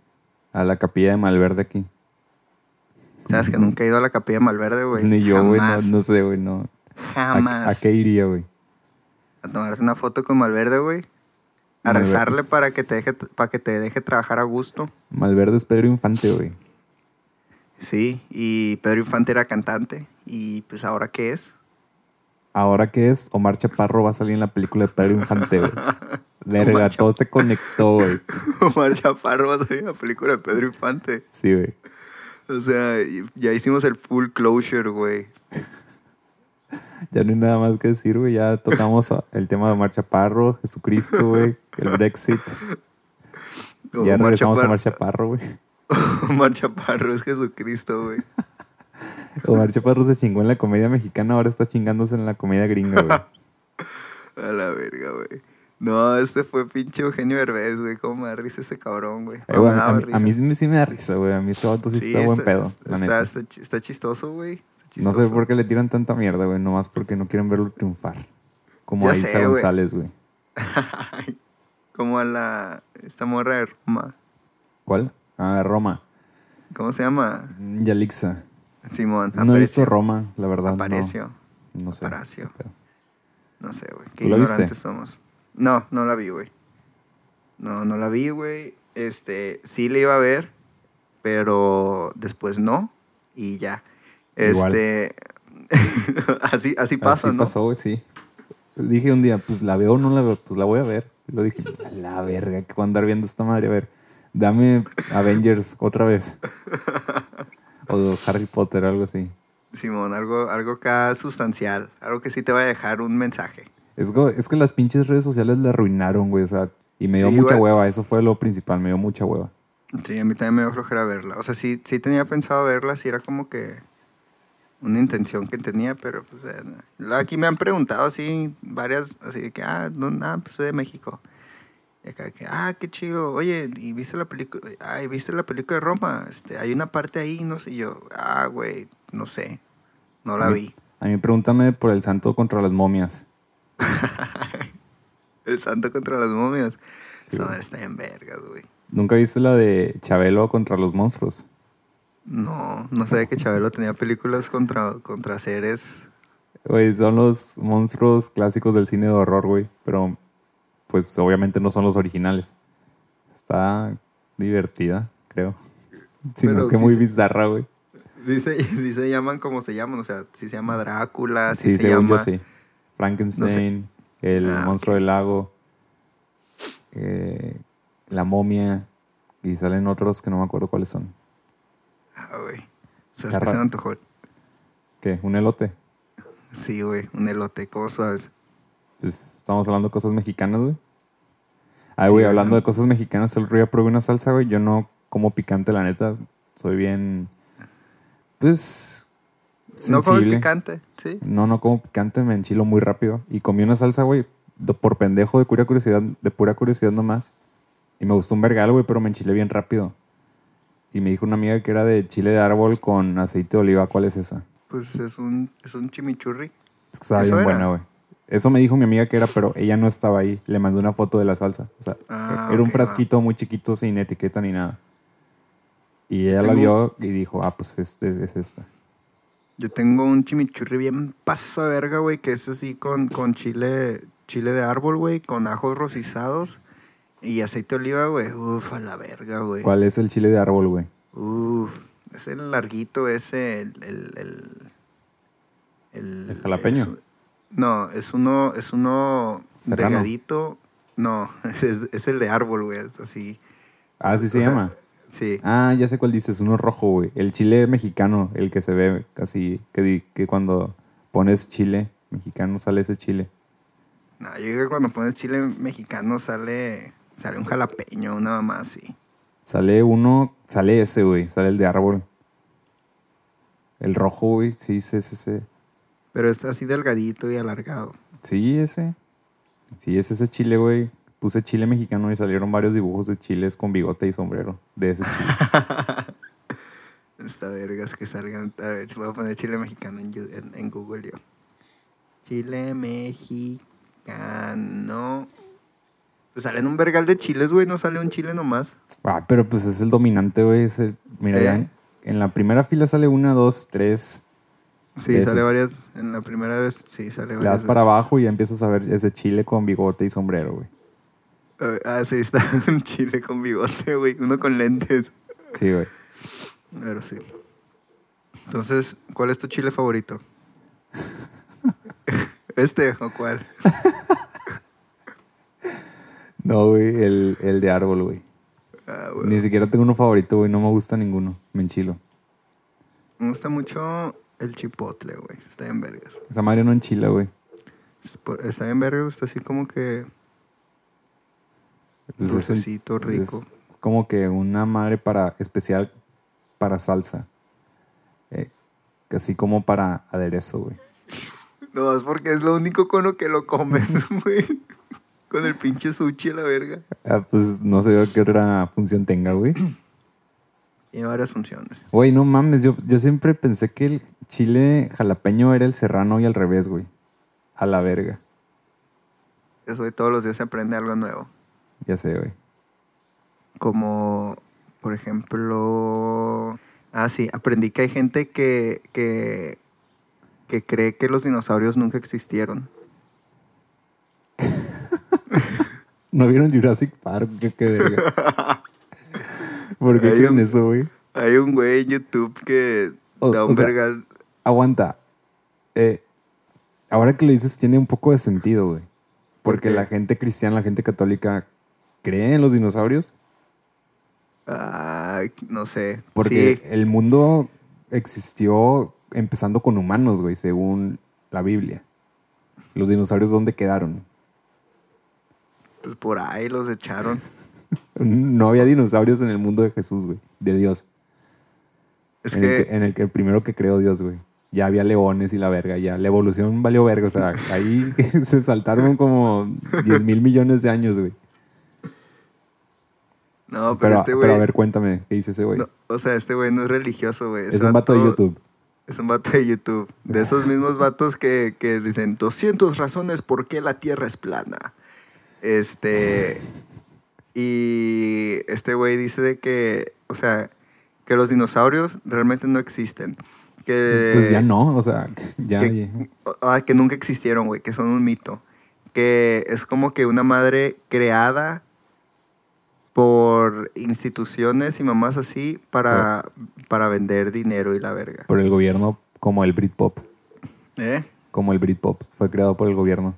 a la capilla de Malverde aquí. Sabes que nunca he ido a la capilla de Malverde, güey. Ni yo, güey, no, no sé, güey, no. ¿A- Jamás. ¿A, qué iría, güey? A tomarse una foto con Malverde, güey. A Malverde. rezarle para que te deje, para que te deje trabajar a gusto. Malverde es Pedro Infante, güey. Sí, y Pedro Infante era cantante. Y pues ahora qué es? Ahora que es, Omar Chaparro va a salir en la película de Pedro Infante, güey. Verga, todo se conectó, güey. Omar Chaparro va a salir en la película de Pedro Infante. Sí, güey. O sea, ya hicimos el full closure, güey. Ya no hay nada más que decir, güey. Ya tocamos a- el tema de Omar Chaparro, Jesucristo, güey. El Brexit. Ya Omar regresamos a Chaparro- Omar Chaparro, güey. Omar Chaparro es Jesucristo, güey. Omar Chaparro se chingó en la comedia mexicana, ahora está chingándose en la comedia gringa, güey. A la verga, güey. No, este fue pinche Eugenio Derbez, güey. Cómo me da risa ese cabrón, güey. Eh, güey, a, mí, a mí sí me- da risa, güey. A mí ese vato sí, está buen pedo, está chistoso, güey. No sé por qué le tiran tanta mierda, güey. Nomás porque no quieren verlo triunfar. Como Ya a Isa sé. González, güey. Como a la... Esta morra de Roma. ¿Cuál? Ah, Roma. ¿Cómo se llama? Yalixa. Simón. No he visto. Roma, la verdad. no. Aparicio. No, sé. Aparicio. Pero- No sé, güey. Qué ¿Tú la viste? ignorantes somos. No, no la vi, güey. No, no la vi, güey. Este, sí la iba a ver, pero después no. Y ya. Igual. Este. así, así pasa, Así ¿no? pasó, sí. Dije un día, pues la veo o no la veo, pues la voy a ver. Y lo dije, a la verga, que voy a andar viendo esta madre. A ver, dame Avengers otra vez. O Harry Potter, algo así. Simón, algo, algo acá sustancial. Algo que sí te va a dejar un mensaje. Es, go- es que las pinches redes sociales la arruinaron, güey. O sea, y me dio Sí, mucha güey. hueva. Eso fue lo principal, me dio mucha hueva. Sí, a mí también me dio flojera verla. O sea, sí, sí tenía pensado verla, sí era como que una intención que tenía, pero pues eh, aquí me han preguntado así varias, así de que, ah, no, nada, pues soy de México. Y acá que, ah, qué chido. Oye, ¿y viste la película? Ay, ¿viste la película de Roma? Este, hay una parte ahí, no sé, y yo, ah, güey, no sé, no la A mí- vi. A mí pregúntame por el santo contra las momias. El santo contra las momias. Sí, Esa madre está en vergas, güey. ¿Nunca viste la de Chabelo contra los monstruos? No, no sabía que Chabelo tenía películas contra, contra seres Güey, son los monstruos clásicos del cine de horror, güey. Pero, pues, obviamente no son los originales. Está divertida, creo. Si no Pero es que sí muy se- bizarra, güey. Sí se, sí se llaman como se llaman, o sea, sí se llama Drácula, sí, Sí, se según llama... yo sí. Frankenstein, el Ah, monstruo del lago, eh, la momia, y salen otros que no me acuerdo cuáles son. Ah, güey. O sea, es Está que se me antojó. ¿Qué? ¿Un elote? Sí, güey, un elote, como suaves. Pues estamos hablando de cosas mexicanas, güey. Ay, güey, hablando de cosas mexicanas, el día probé una salsa, güey. Yo no como picante, la neta. Soy bien. Pues. No comes picante, ¿sí? No, no como picante, me enchilo muy rápido. Y comí una salsa, güey, por pendejo, de pura curiosidad, de pura curiosidad nomás. Y me gustó un vergal, güey, pero me enchilé bien rápido. Y me dijo una amiga que era de chile de árbol con aceite de oliva. ¿Cuál es esa? Pues es un, es un chimichurri. Es que estaba ¿Eso bien buena, güey. Eso me dijo mi amiga que era, pero ella no estaba ahí. Le mandé una foto de la salsa. O sea, Ah, era un frasquito muy chiquito sin etiqueta ni nada. Y ella la vio y dijo, ah, pues este es esta. Yo tengo un chimichurri bien paso de verga, güey, que es así con, con chile, chile de árbol, güey, con ajos rocizados y aceite de oliva, güey. Uf, a la verga, güey. ¿Cuál es el chile de árbol, güey? Uf, es el larguito ese, el... El, el, el- ¿El jalapeño? es- no, es uno, es uno ¿Serrano? delgadito. No, es, es el de árbol, güey, es así. Ah, sí se sea, llama. Sí. Ah, ya sé cuál dices, uno rojo, güey. El chile mexicano, el que se ve así, que, que cuando pones chile mexicano sale ese chile. No, yo digo que cuando pones chile mexicano sale, sale un jalapeño, una mamá así. Sale uno, sale ese, güey, sale el de árbol. El rojo, güey, sí, sí, es ese. Pero está así delgadito y alargado. Sí, ese. Sí, es ese chile, güey. Puse chile mexicano y salieron varios dibujos de chiles con bigote y sombrero de ese chile. Esta vergas que salgan. A ver, voy a poner chile mexicano en- en Google yo. Chile mexicano. Pues salen un vergal de chiles, güey. No sale un chile nomás. ah, pero pues es el dominante, güey. el- Mira, ¿Eh? ya en, la primera fila sale una, dos, tres. Sí, sale varias. En la primera vez, sí, sale Le varias. das para veces. abajo y ya empiezas a ver ese chile con bigote y sombrero, güey. Ah, sí, está un chile con bigote, güey. Uno con lentes. Sí, güey. Pero sí. Entonces, ¿cuál es tu chile favorito? ¿Este o cuál? No, güey, el, el de árbol, güey. Ah, güey. Ni siquiera tengo uno favorito, güey. No me gusta ninguno. Me enchilo. Me gusta mucho el chipotle, güey. Está bien vergas. Esa madre no enchila, güey. Está bien vergas, está así como que Pues es un- dulcecito, rico. Es, es como que una madre para especial para salsa. Eh, así como para aderezo, güey. No, es porque es lo único con lo que lo comes, güey. Con el pinche sushi a la verga. Ah, pues no sé qué otra función tenga, güey. Tiene varias funciones. Güey, no mames, yo, yo siempre pensé que el chile jalapeño era el serrano y al revés, güey. A la verga. Eso de todos los días se aprende algo nuevo. Ya sé, güey. Como, por ejemplo... Ah, sí, aprendí que hay gente que, que, que cree que los dinosaurios nunca existieron. ¿No vieron Jurassic Park? ¿Qué, qué verga? ¿Por qué Hay creen un- eso, güey? Hay un güey en YouTube que O- da o un sea, vergal. Aguanta. Eh, ahora que lo dices, tiene un poco de sentido, güey. ¿Por Porque qué? la gente cristiana, la gente católica, cree en los dinosaurios. Ay, no sé. Porque Sí, el mundo existió empezando con humanos, güey, según la Biblia. Los dinosaurios, ¿dónde quedaron? Pues por ahí los echaron. No había dinosaurios en el mundo de Jesús, güey. De Dios. Es en, que, el que, en el que el primero que creó Dios, güey. Ya había leones y la verga, ya. La evolución valió verga. O sea, ahí se saltaron como 10 mil millones de años, güey. no, pero, Pero, este pero güey. a ver, cuéntame, ¿qué dice ese güey? no, o sea, este güey no es religioso, güey. es un vato de YouTube. Es un vato de YouTube. De esos mismos vatos que, que dicen 200 razones por qué la Tierra es plana. Este. Y este güey dice de que, o sea, que los dinosaurios realmente no existen. Que, Pues ya no, o sea, ya. que- ya. ah, que nunca existieron, güey, que son un mito. Que es como que una madre creada por instituciones y mamás así para, para vender dinero y la verga. Por el gobierno, como el Britpop. ¿Eh? Como el Britpop. Fue creado por el gobierno.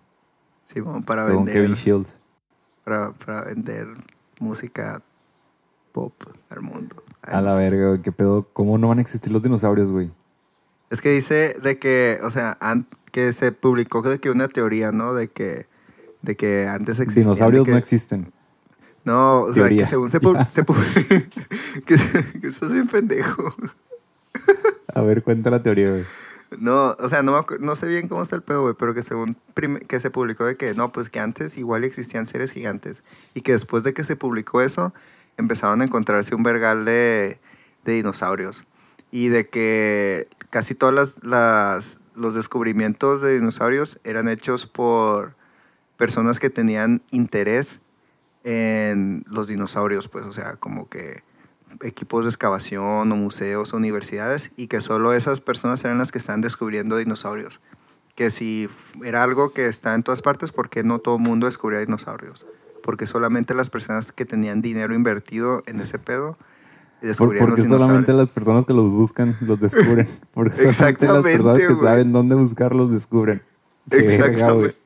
Sí, bueno, para según vender. Kevin Shields. Para, para vender música pop al mundo. Ay, A no la sé. verga, güey. ¿Qué pedo? ¿Cómo no van a existir los dinosaurios, güey? Es que dice de que, o sea, que se publicó de que una teoría, ¿no? De que, de que antes existían. Dinosaurios que- no existen. No, o sea, Teoría. que según se, pu- se pu- que, que estás bien pendejo. A ver, cuenta la teoría, güey. No, o sea, no, no sé bien cómo está el pedo, pero que según que se publicó de que no, pues que antes igual existían seres gigantes y que después de que se publicó eso, empezaron a encontrarse un vergal de, de dinosaurios. Y de que casi todas las, las los descubrimientos de dinosaurios eran hechos por personas que tenían interés en los dinosaurios, pues, o sea, como que equipos de excavación o museos o universidades y que solo esas personas eran las que están descubriendo dinosaurios. Que si era algo que está en todas partes, ¿por qué no todo el mundo descubría dinosaurios? Porque solamente las personas que tenían dinero invertido en ese pedo descubrían porque los solamente las personas que los buscan los descubren. Porque solamente las personas que güey. saben dónde buscarlos descubren. Qué verga, güey. Exactamente.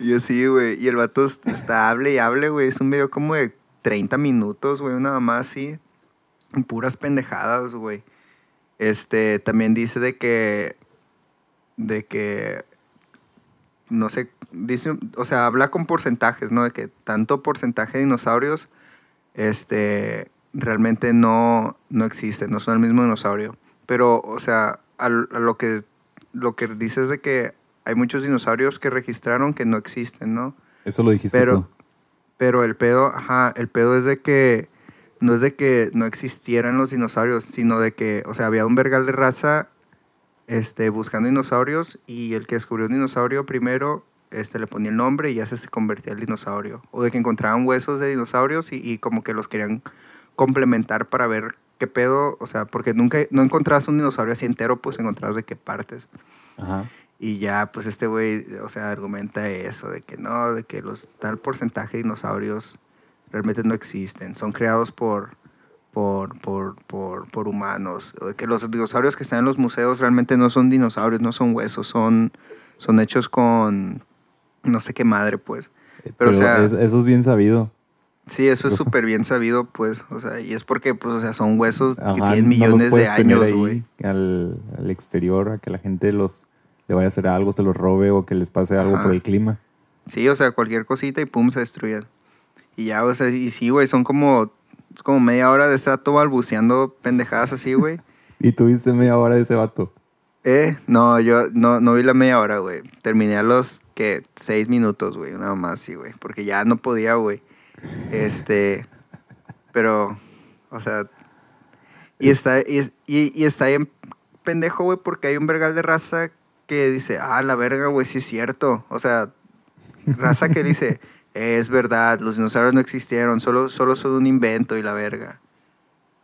Y así, güey. Y el vato est- está hable y hable, güey. Es un video como de 30 minutos, güey. Una mamá así. Puras pendejadas, güey. Este, también dice de que. De que. No sé. Dice. O sea, habla con porcentajes, ¿no? De que tanto porcentaje de dinosaurios. Este. Realmente no, no existen. No son el mismo dinosaurio. Pero, o sea, a lo que lo que dices de que hay muchos dinosaurios que registraron que no existen, ¿no? Eso lo dijiste Pero, tú. pero el pedo, ajá, el pedo es de que no es de que no existieran los dinosaurios, sino de que, o sea, había un vergal de raza este, buscando dinosaurios y el que descubrió un dinosaurio primero este, le ponía el nombre y ya se, convertía el dinosaurio. O de que encontraban huesos de dinosaurios y, y como que los querían complementar para ver qué pedo, o sea, porque nunca, no encontrabas un dinosaurio así entero, pues encontrabas de qué partes. Ajá. Y ya, pues este güey, o sea, argumenta eso, de que no, de que los tal porcentaje de dinosaurios realmente no existen, son creados por, por, por, por, por humanos, que los dinosaurios que están en los museos realmente no son dinosaurios, no son huesos, son, son hechos con no sé qué madre, pues. Pero, o sea- es- eso es bien sabido. Sí, eso es súper bien sabido, pues, o sea, y es porque, pues, o sea, son huesos que tienen no millones de años, güey. Al, al exterior, a que la gente los le vaya a hacer algo, se los robe o que les pase algo Ajá. por el clima. Sí, o sea, cualquier cosita y pum, se destruyen. Y ya, o sea, y sí, güey, son como, es como media hora de estar todo balbuceando pendejadas así, güey. Y tuviste media hora de ese vato. eh, no, yo no, no vi la media hora, güey. Terminé a los, que Seis minutos, güey, nada más, sí, güey. Porque ya no podía, güey. Este, pero, o sea, y está, y, y, y está bien pendejo, güey, porque hay un vergal de raza que dice, ah, la verga, güey, sí es cierto. O sea, raza que dice, es verdad, los dinosaurios no existieron, solo, solo son un invento y la verga.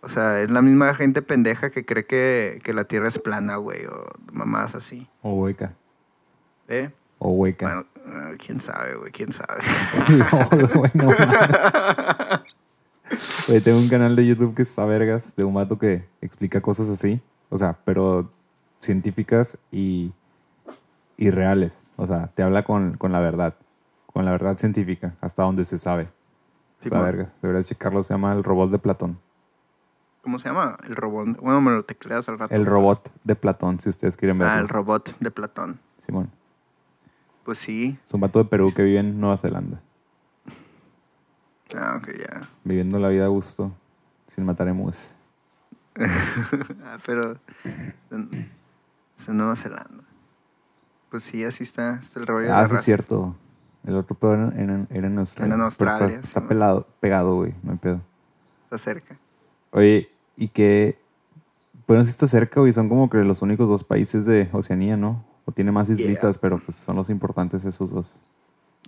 O sea, es la misma gente pendeja que cree que, que la Tierra es plana, güey, o mamás así. O hueca. ¿Eh? O hueca. Bueno, Ah, quién sabe, güey, quién sabe. LOL, güey, no. Güey, tengo un canal de YouTube que está vergas de un vato que explica cosas así. O sea, pero científicas y, y reales. O sea, te habla con, con la verdad. Con la verdad científica, hasta donde se sabe. Sí, vergas. Deberías checarlo. Se llama El Robot de Platón. ¿Cómo se llama? El robot. Bueno, me lo tecleas al rato. El Robot de Platón, si ustedes quieren verlo. Ah, el robot de Platón. Simón. Pues sí. Es un vato de Perú que vive en Nueva Zelanda. Ah, ok, ya. Viviendo la vida a gusto. Sin matar emus. Ah, pero. Es en Nueva Zelanda. Pues sí, así está. está el rollo Ah, sí es cierto. El otro pedo era, era- era en Australia. Era en Pero Australia, está, está sí. pelado, pegado, güey. No hay pedo. Está cerca. Oye, y que. Bueno, sí está cerca, güey. Son como que los únicos dos países de Oceanía, ¿no? O tiene más Yeah. islitas, pero pues son los importantes esos dos.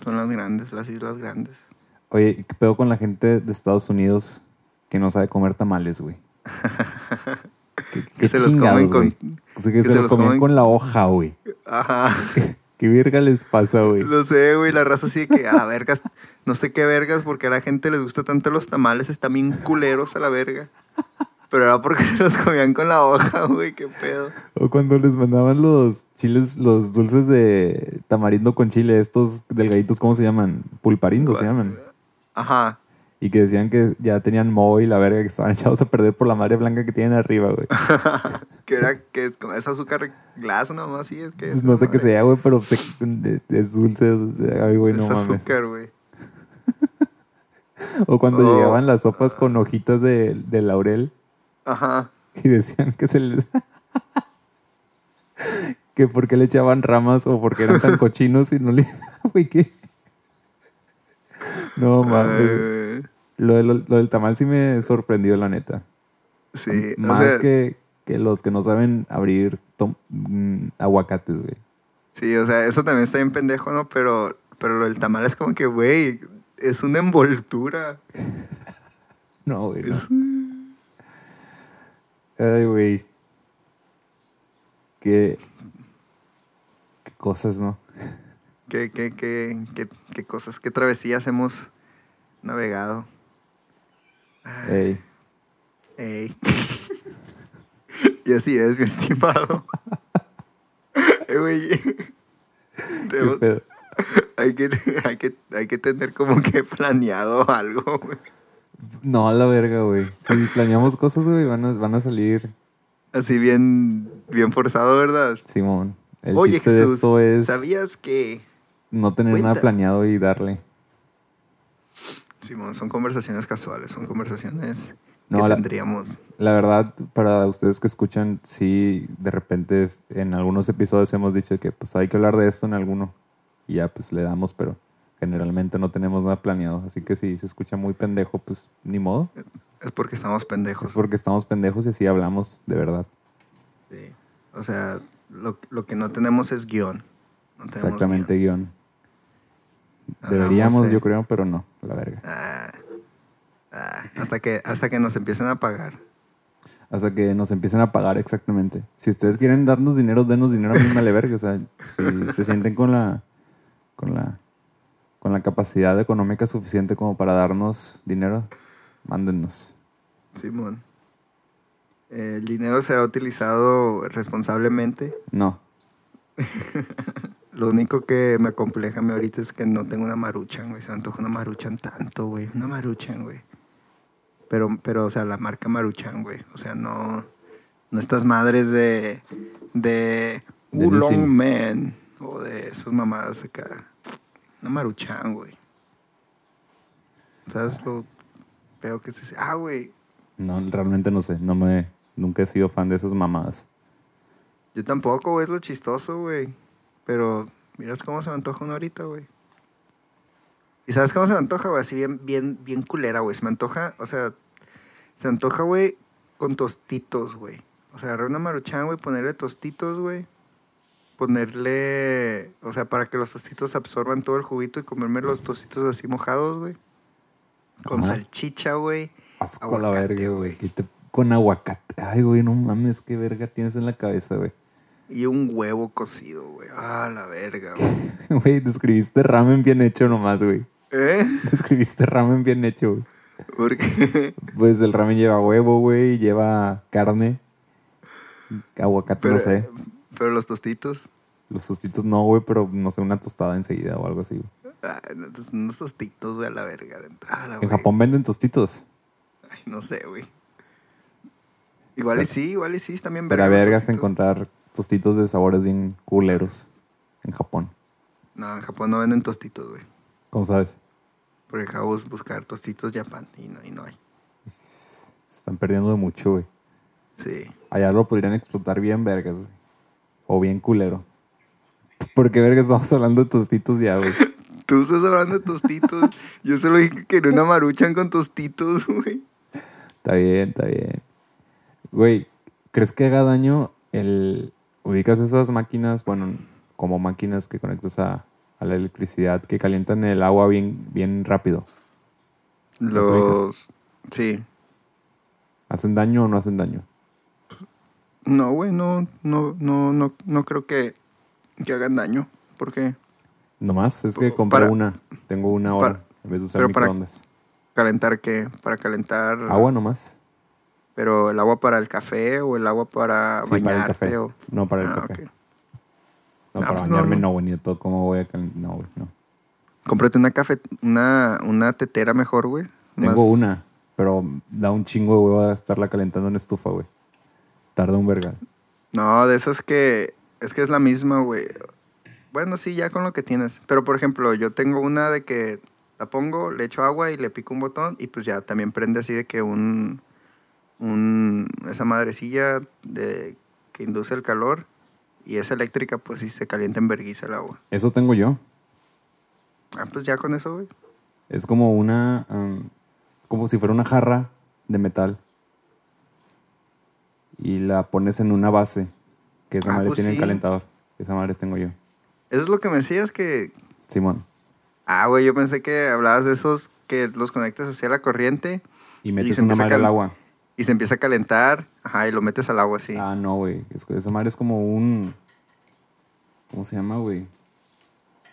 Son las grandes, las islas grandes. Oye, ¿y ¿qué pedo con la gente de Estados Unidos que no sabe comer tamales, güey? ¿Qué, Que qué se los comen con. güey? O sea, que, se, los, comen comen- con la hoja, güey. Ajá. ¿Qué verga les pasa, güey? Lo sé, güey. La raza así de que a la vergas. No sé qué vergas, porque a la gente les gusta tanto los tamales. Están bien culeros a la verga. Pero era porque se los comían con la hoja, güey. Qué pedo. O cuando les mandaban los chiles, los dulces de tamarindo con chile, estos delgaditos, ¿cómo se llaman? Pulparindo se llaman. Ajá. Y que decían que ya tenían moho y la verga, que estaban echados a perder por la madre blanca que tienen arriba, güey. Que era que es, como- es azúcar glass, nada más así. Es que Pues no sé qué sea, güey, pero se- es dulce. Ay, güey, no es mames. azúcar, güey. O cuando Oh. llegaban las sopas con hojitas de, de laurel Ajá. y decían que se les... que por qué le echaban ramas o porque eran tan cochinos y no le... Güey, ¿qué? No mames. Lo, de- lo- del tamal sí me sorprendió, la neta. sí. o Más sea, que, que los que no saben abrir tom- mm, aguacates, güey. Sí, o sea, eso también está bien pendejo, ¿no? Pero, pero lo del tamal es como que, güey, es una envoltura. No, güey. no. Es- Ay, güey. Qué, qué cosas, ¿no? ¿Qué, qué, qué, qué, qué cosas, qué travesías hemos navegado? Ey. Ey. y así es, mi estimado. Eh, güey. Hay, que, hay, que, hay que tener como que planeado algo, güey. No, a la verga, güey. Si planeamos cosas, güey, van a, van a salir, Así bien, bien forzado, ¿verdad? Simón. El Oye, chiste de Jesús, esto es ¿sabías que...? no tener nada planeado y darle. Simón, son conversaciones casuales, son conversaciones No, que la- tendríamos. La verdad, para ustedes que escuchan, sí, de repente en algunos episodios hemos dicho que pues hay que hablar de esto en alguno. Y ya pues le damos, pero generalmente no tenemos nada planeado. Así que si se escucha muy pendejo, pues ni modo. Es porque estamos pendejos. Es porque estamos pendejos y así hablamos, de verdad. Sí. O sea, lo, lo que no tenemos es guion. No tenemos Exactamente, guion. guion. Deberíamos, de- yo creo, pero no, la verga. Ah, ah, hasta, que, hasta que nos empiecen a pagar. Hasta que nos empiecen a pagar exactamente. Si ustedes quieren darnos dinero, denos dinero a mí me verga. O sea, si se sienten con la, con la, con la capacidad económica suficiente como para darnos dinero, mándennos. Simón. El dinero será utilizado responsablemente. No, Lo único que me acompleja a mí ahorita es que no tengo una maruchan, güey. Se me antoja una maruchan tanto, güey. Una maruchan, güey. Pero, pero, o sea, la marca maruchan, güey. O sea, no... No estas madres de... De... De Oolong. Man. O de esas mamadas acá. Una maruchan, güey. ¿Sabes lo peor que se... Ah, güey. no, realmente no sé. No me, nunca he sido fan de esas mamadas. Yo tampoco, güey. Es lo chistoso, güey. Pero miras cómo se me antoja uno ahorita, güey. ¿Y sabes cómo se me antoja, güey? Así bien, bien, bien culera, güey. Se me antoja, o sea, se antoja, güey, con tostitos, güey. O sea, agarrar una maruchan, güey, ponerle tostitos, güey. Ponerle, o sea, para que los tostitos absorban todo el juguito y comerme los tostitos así mojados, güey. Con Ajá. salchicha, güey. Asco a la Aguacate, verga, güey. güey. ¿Qué te- Con aguacate. Ay, güey, no mames, qué verga tienes en la cabeza, güey. Y un huevo cocido, güey. Ah, la verga, güey. Güey, describiste ramen bien hecho nomás, güey. ¿Eh? Describiste ramen bien hecho, güey. Porque Pues el ramen lleva huevo, güey, lleva carne, aguacate, pero, no sé. pero los tostitos, Los tostitos no, güey, pero no sé, una tostada enseguida o algo así, güey. ah, no, pues, unos tostitos, güey, a la verga de entrada, En güey. Japón venden tostitos. Ay, no sé, güey. Igual y Será- sí, igual y sí, están bien Será vergas encontrar tostitos de sabores bien culeros en Japón. No, en Japón no venden tostitos, güey. ¿Cómo sabes? Porque acabo de buscar tostitos Japan y no, y no hay. Se están perdiendo de mucho, güey. Sí. Allá lo podrían explotar bien vergas, güey. O bien culero. ¿Por qué vergas estamos hablando de tostitos ya, güey? Tú estás hablando de tostitos. Yo solo dije que quería una maruchan con tostitos, güey. Está bien, está bien. Güey, ¿crees que haga daño el... ubicas esas máquinas, bueno, como máquinas que conectas a, a la electricidad que calientan el agua bien, bien rápido? ¿Los Los. Sí. ¿Hacen daño o no hacen daño? No, güey, no, no, no, no, no creo que, que hagan daño. Porque Nomás, es que compré para- una. Tengo una para- en vez de usar microondas. calentar qué? Para calentar. Agua nomás. Pero el agua para el café o el agua para Sí, bañarte para el café. o. No, para el Ah, café. No, Ah, para pues no, bañarme no. no, güey, ni de todo. ¿Cómo voy a calentar? No, güey, no. Cómprate una café, una, una tetera mejor, güey. Tengo Más- una, pero da un chingo de huevo a estarla calentando en estufa, güey. Tarda un verga. No, de esas que. Es que es la misma, güey. Bueno, sí, ya con lo que tienes. Pero, por ejemplo, yo tengo una de que la pongo, le echo agua y le pico un botón y pues ya también prende así de que un. Un esa madrecilla de, que induce el calor y es eléctrica, pues sí se calienta en vergüenza el agua. Eso tengo yo. Ah, pues ya con eso, güey. Es como una. um, como si fuera una jarra de metal. Y la pones en una base. Que esa Ah, madre pues tiene el calentador. Esa madre tengo yo. Eso es lo que me decías que. Simón. Ah, güey, yo pensé que hablabas de esos que los conectas hacia la corriente Y metes se una madre al agua. Y se empieza a calentar. Ajá, y lo metes al agua así. Ah, no, güey. Esa madre es como un. ¿Cómo se llama, güey?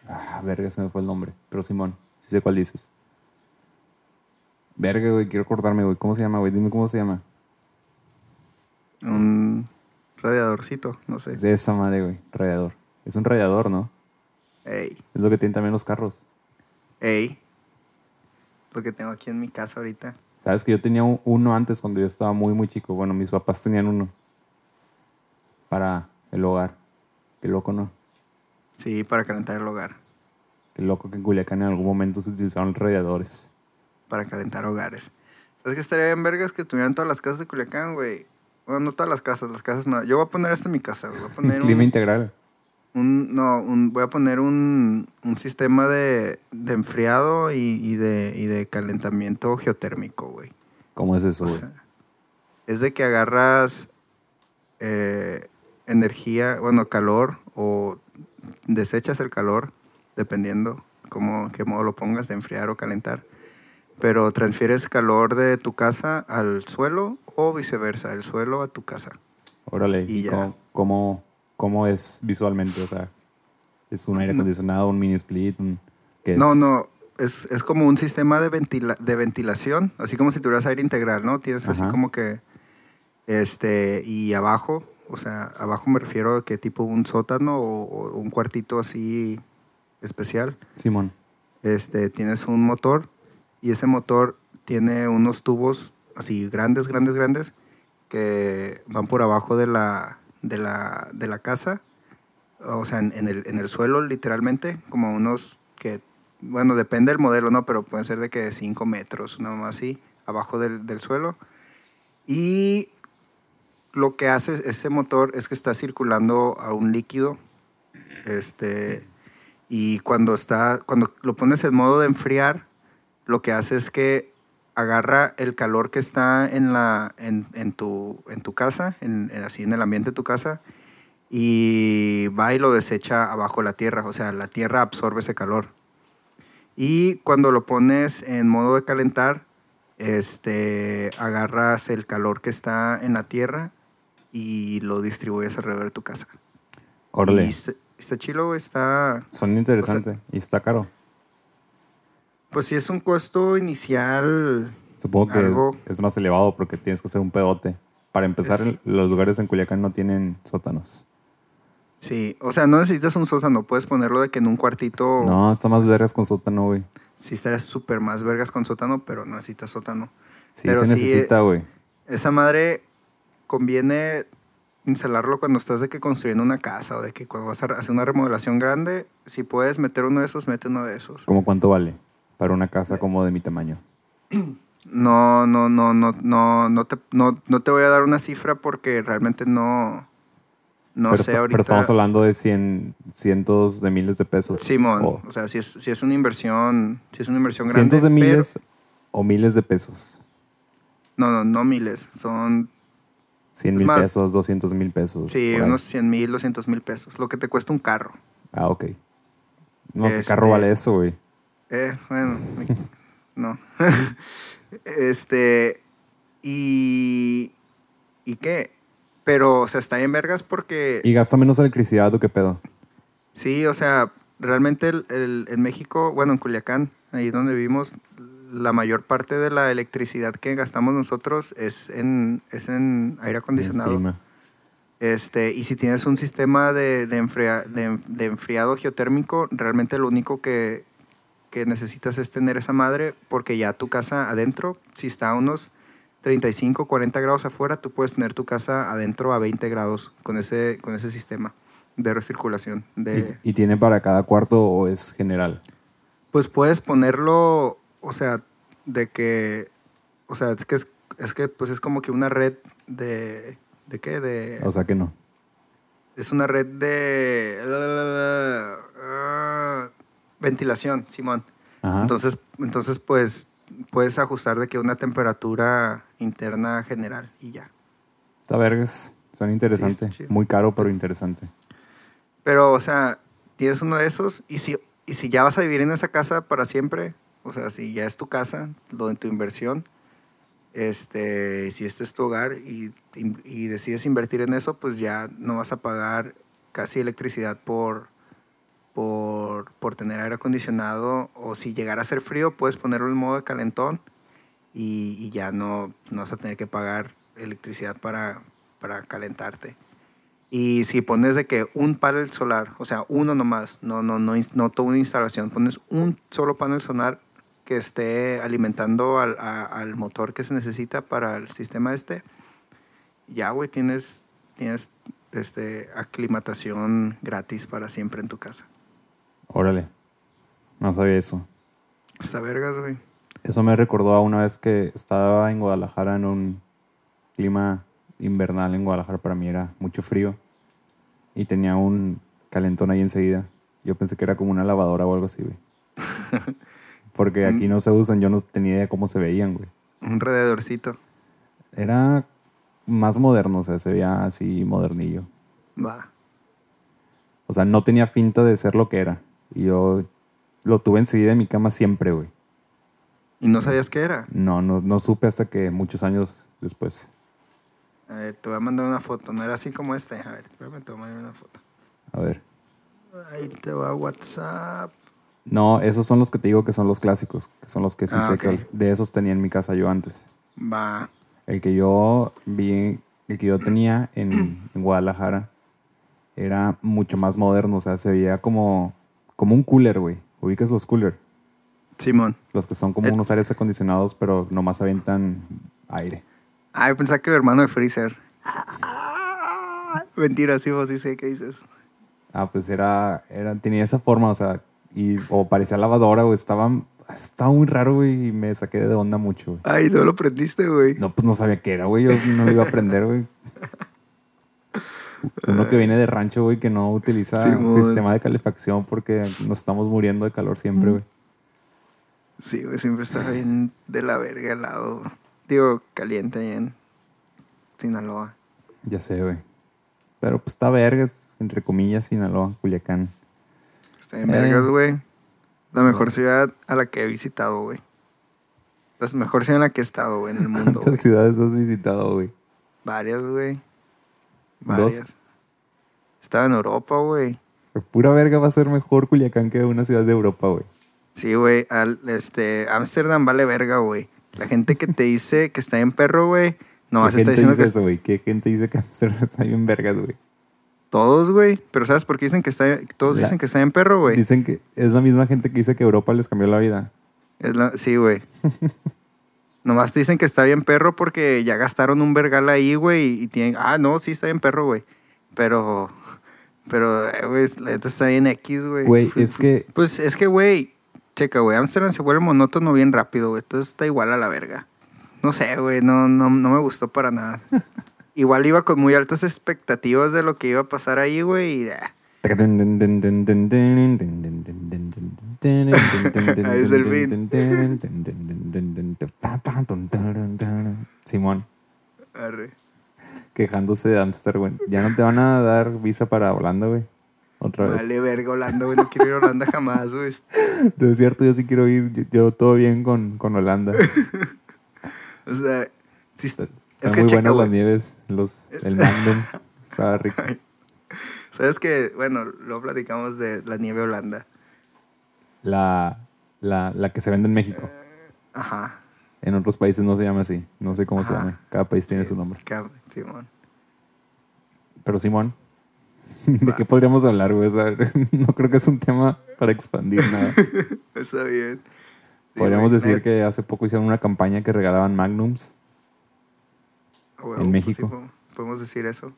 Ah, verga, se me fue el nombre. Pero Simón, sí sé cuál dices. Verga, güey, quiero cortarme, güey. ¿Cómo se llama, güey? Dime cómo se llama. Un radiadorcito, no sé. Es de esa madre, güey. Radiador. Es un radiador, ¿no? Ey, Es lo que tienen también los carros. ey. Lo que tengo aquí en mi casa ahorita. Sabes que yo tenía un- uno antes cuando yo estaba muy, muy chico. Bueno, mis papás tenían uno. Para el hogar. Qué loco, ¿no? Sí, para calentar el hogar. Qué loco que en Culiacán en algún momento se utilizaron radiadores. Para calentar hogares. ¿Sabes que estaría bien vergas que tuvieran todas las casas de Culiacán, güey? Bueno, no todas las casas, las casas no. Yo voy a poner esto en mi casa, güey. Voy a poner Clima un, integral. Un- no, un- voy a poner un, un sistema de, de enfriado y, y de, y de calentamiento geotérmico, güey. ¿Cómo es eso, O güey? sea, es de que agarras eh, energía, bueno, calor o desechas el calor, dependiendo cómo, qué modo lo pongas, de enfriar o calentar. Pero transfieres calor de tu casa al suelo o viceversa, del suelo a tu casa. Órale. y ¿Y, ya. cómo, cómo, cómo es visualmente? O sea, ¿es un aire No. acondicionado, un mini split? Un, ¿qué es? No, no, es, es como un sistema de, ventila- de ventilación, así como si tuvieras aire integral, ¿no? Tienes así Ajá. como que, este, y abajo, o sea, abajo me refiero a que tipo un sótano o, o un cuartito así especial, Simón. este, tienes un motor y ese motor tiene unos tubos así grandes, grandes, grandes que van por abajo de la, de la, de la casa, o sea, en, el, en el suelo literalmente, como unos que, bueno, depende del modelo, ¿no? Pero pueden ser de que 5 metros, nada más así, abajo del, del suelo. Y lo que hace ese motor es que está circulando a un líquido, este, y cuando está, cuando lo pones en modo de enfriar, lo que hace es que agarra el calor que está en, la, en, en tu, en tu casa, en, en- así en el ambiente de tu casa, y va y lo desecha abajo de la tierra. O sea, la tierra absorbe ese calor. Y cuando lo pones en modo de calentar, este, agarras el calor que está en la tierra y lo distribuyes alrededor de tu casa. Órale. Y está, está chilo. Está. Son interesantes. y está caro. Pues sí, es un costo inicial. Supongo que es, más elevado porque tienes que hacer un pedote. Para empezar, Es- los lugares en Culiacán no tienen sótanos. Sí, o sea, no necesitas un sótano. Puedes ponerlo de que en un cuartito. No, está más vergas con sótano, güey. Sí, estarías súper más vergas con sótano, pero no necesitas sótano. Sí, Pero se sí, necesita, güey. Esa madre conviene instalarlo cuando estás de que construyendo una casa o de que cuando vas a hacer una remodelación grande, si puedes meter uno de esos, mete uno de esos. ¿Cómo cuánto vale? Para una casa como de mi tamaño. No, no, no, no, no, no te, no, no te voy a dar una cifra porque realmente no, no pero, sé ahorita. pero estamos hablando de cien, cientos de miles de pesos. Simón, O o sea, si es, si es una inversión, si es una inversión grande. cientos de pero- miles o miles de pesos. no, no, no miles, son, 100 Es mil pesos, 200 mil pesos. sí, unos 100 mil, 200 mil pesos, lo que te cuesta un carro. Ah, ok. No, ¿qué Este- carro vale eso, güey? Eh, bueno, no. este, y, ¿y qué? Pero, o sea, está en vergas porque, ¿Y gasta menos electricidad o qué pedo? sí, o sea, realmente el- el- en México, bueno, en Culiacán, ahí donde vivimos, la mayor parte de la electricidad que gastamos nosotros es en, es en aire acondicionado. Este, y si tienes un sistema de, de, enfria- de- de enfriado geotérmico, realmente lo único que, que necesitas es tener esa madre, porque ya tu casa adentro, si está a unos 35, 40 grados afuera, tú puedes tener tu casa adentro a 20 grados con ese, con ese sistema de recirculación. De, ¿Y, y tiene para cada cuarto o es general? Pues puedes ponerlo, o sea, de que, o sea, es que es, es que pues es como que una red de, ¿de qué? De... O sea que no. Es una red de ah, ventilación, Simón. Ajá. Entonces, entonces, pues, puedes ajustar de que una temperatura interna general y ya. Está vergas. Suena interesante. chido. Muy caro, pero interesante. Pero, o sea, tienes uno de esos y si, y si ya vas a vivir en esa casa para siempre, o sea, si ya es tu casa, lo de tu inversión, este, si este es tu hogar y, y- y decides invertir en eso, pues ya no vas a pagar casi electricidad por, por, por tener aire acondicionado o si llegara a ser frío, puedes ponerlo en modo de calentón y, y ya no, no vas a tener que pagar electricidad para, para calentarte. Y si pones de que un panel solar, o sea, uno nomás, no, no, no, no toda una instalación, pones un solo panel solar que esté alimentando al, a- al motor que se necesita para el sistema este, ya, güey, tienes, tienes este, aclimatación gratis para siempre en tu casa. Órale. No sabía eso. Está vergas, güey. Eso me recordó a una vez que estaba en Guadalajara en un clima invernal en Guadalajara. Para mí era mucho frío. Y tenía un calentón ahí enseguida. Yo pensé que era como una lavadora o algo así, güey. Porque aquí no se usan. Yo no tenía idea cómo se veían, güey. Un rededorcito. Era más moderno, o sea, se veía así modernillo. Va. O sea, no tenía finta de ser lo que era. Y yo lo tuve enseguida en mi cama siempre, güey. ¿Y no sabías qué era? No, no, no supe hasta que muchos años después. A ver, te voy a mandar una foto. No era así como este. A ver, espérame, te voy a mandar una foto. A ver. Ahí te va WhatsApp. No, esos son los que te digo que son los clásicos, que son los que sí Ah, sé que de esos tenía en mi casa yo antes. Va. El que yo vi, el que yo tenía en, en Guadalajara era mucho más moderno, o sea, se veía como, como un cooler, güey. ¿Ubicas los cooler? Simón. Los que son como Eh. unos aires acondicionados, pero nomás avientan aire. Ay, pensaba que el hermano de Freezer. Mentira, sí, vos sí sé qué dices. Ah, pues era, era, tenía esa forma, o sea, y, o parecía lavadora, o estaba, estaba muy raro, güey, y me saqué de onda mucho, güey. Ay, no lo prendiste, güey. No, pues no sabía qué era, güey. Yo no lo iba a aprender, güey. Uno que viene de rancho, güey, que no utiliza sistema de calefacción porque nos estamos muriendo de calor siempre, güey. Sí, güey, siempre está bien de la verga helado. Digo, caliente ahí en Sinaloa. Ya sé, güey. Pero pues está vergas, entre comillas, Sinaloa, Culiacán. Está en Eh. vergas, güey. La mejor ciudad a la que he visitado, güey. La mejor ciudad en la que he estado, güey, en el mundo. ¿Cuántas ciudades has visitado, güey? Varias, güey. ¿Dos? Estaba en Europa, güey. Pura verga va a ser mejor Culiacán que una ciudad de Europa, güey. Sí, güey. Este, Ámsterdam vale verga, güey. La gente que te dice que está en perro, güey. No, ¿Qué se está diciendo que eso, güey? ¿Qué gente dice que Amsterdam está bien vergas, güey? todos, güey. Pero ¿sabes por qué dicen que está todos La- dicen que está en perro, güey? Dicen que es la misma gente que dice que Europa les cambió la vida. Es la- sí, güey. Nomás te dicen que está bien perro porque ya gastaron un vergal ahí, güey, y tienen, ah, no, sí está bien perro, güey. Pero, pero, eh, güey, neta está bien X, güey. Güey, es que Pues es que, güey, checa, güey, Amsterdam se vuelve monótono bien rápido, güey. Entonces está igual a la verga. No sé, güey, no, no, no me gustó para nada. igual iba con muy altas expectativas de lo que iba a pasar ahí, güey, y... ah, Ahí es el fin. Simón, arre. quejándose de Amsterdam, güey. Ya no te van a dar visa para Holanda, güey. Otra vez. Vale, verga, Holanda, güey, no quiero ir a Holanda jamás, güey. No es cierto, yo sí quiero ir. Yo, yo todo bien con, con Holanda. O sea, sí, Están es que muy checa, buenas las güey. nieves. Los, el Magnum. Estaba rico. Sabes que, bueno, luego platicamos de la nieve Holanda. La, la, la que se vende en México. Ajá. En otros países no se llama así. No sé cómo se llama. Cada país tiene Sí, su nombre. Simón. Pero Simón, ¿de Va. qué podríamos hablar, güey? No creo que es un tema para expandir nada. Está bien. Sí, Podríamos decir net- que hace poco hicieron una campaña que regalaban Magnums. en pues México. sí, podemos decir eso.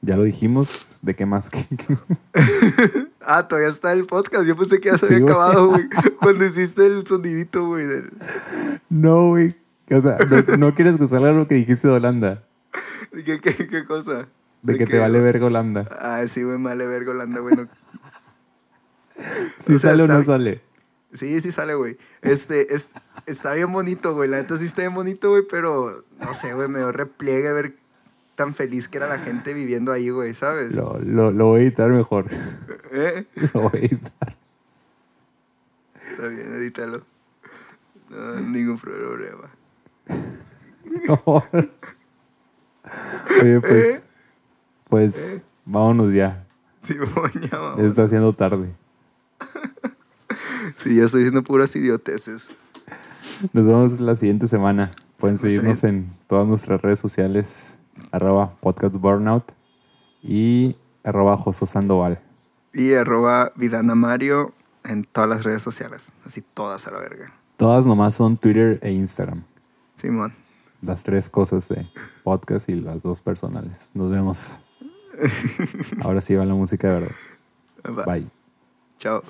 Ya lo dijimos. ¿De qué más? Ah, todavía está el podcast. Yo pensé que ya se había acabado, güey. Cuando hiciste el sonidito, güey. del- no, güey. O sea, no, no quieres que salga lo que dijiste de Holanda. ¿Qué, qué, qué cosa? De que te vale verga Holanda. Ah, sí, güey, me vale verga Holanda, güey. no- Si O sea, sale o no sale. Sí, sí sale, güey. Este, es, está bien bonito, güey. La neta sí está bien bonito, güey, pero no sé, güey, me dio repliegue ver tan feliz que era la gente viviendo ahí, güey, ¿sabes? Lo, lo, lo voy a editar mejor. ¿Eh? Lo voy a editar. Está bien, edítalo. No, ningún problema. Oye, pues. ¿Eh? Pues. Vámonos ya. Sí, ya, vamos. Está haciendo tarde. Sí, ya estoy diciendo puras idioteces. Nos vemos la siguiente semana. Pueden seguirnos en todas nuestras redes sociales. Arroba podcast burnout. Y arroba Joso Sandoval. Y arroba Vidana Mario en todas las redes sociales. Así todas a la verga. Todas nomás son Twitter e Instagram. Simón. Las tres cosas de podcast y las dos personales. Nos vemos. Ahora sí va la música de verdad. Bye. Chao.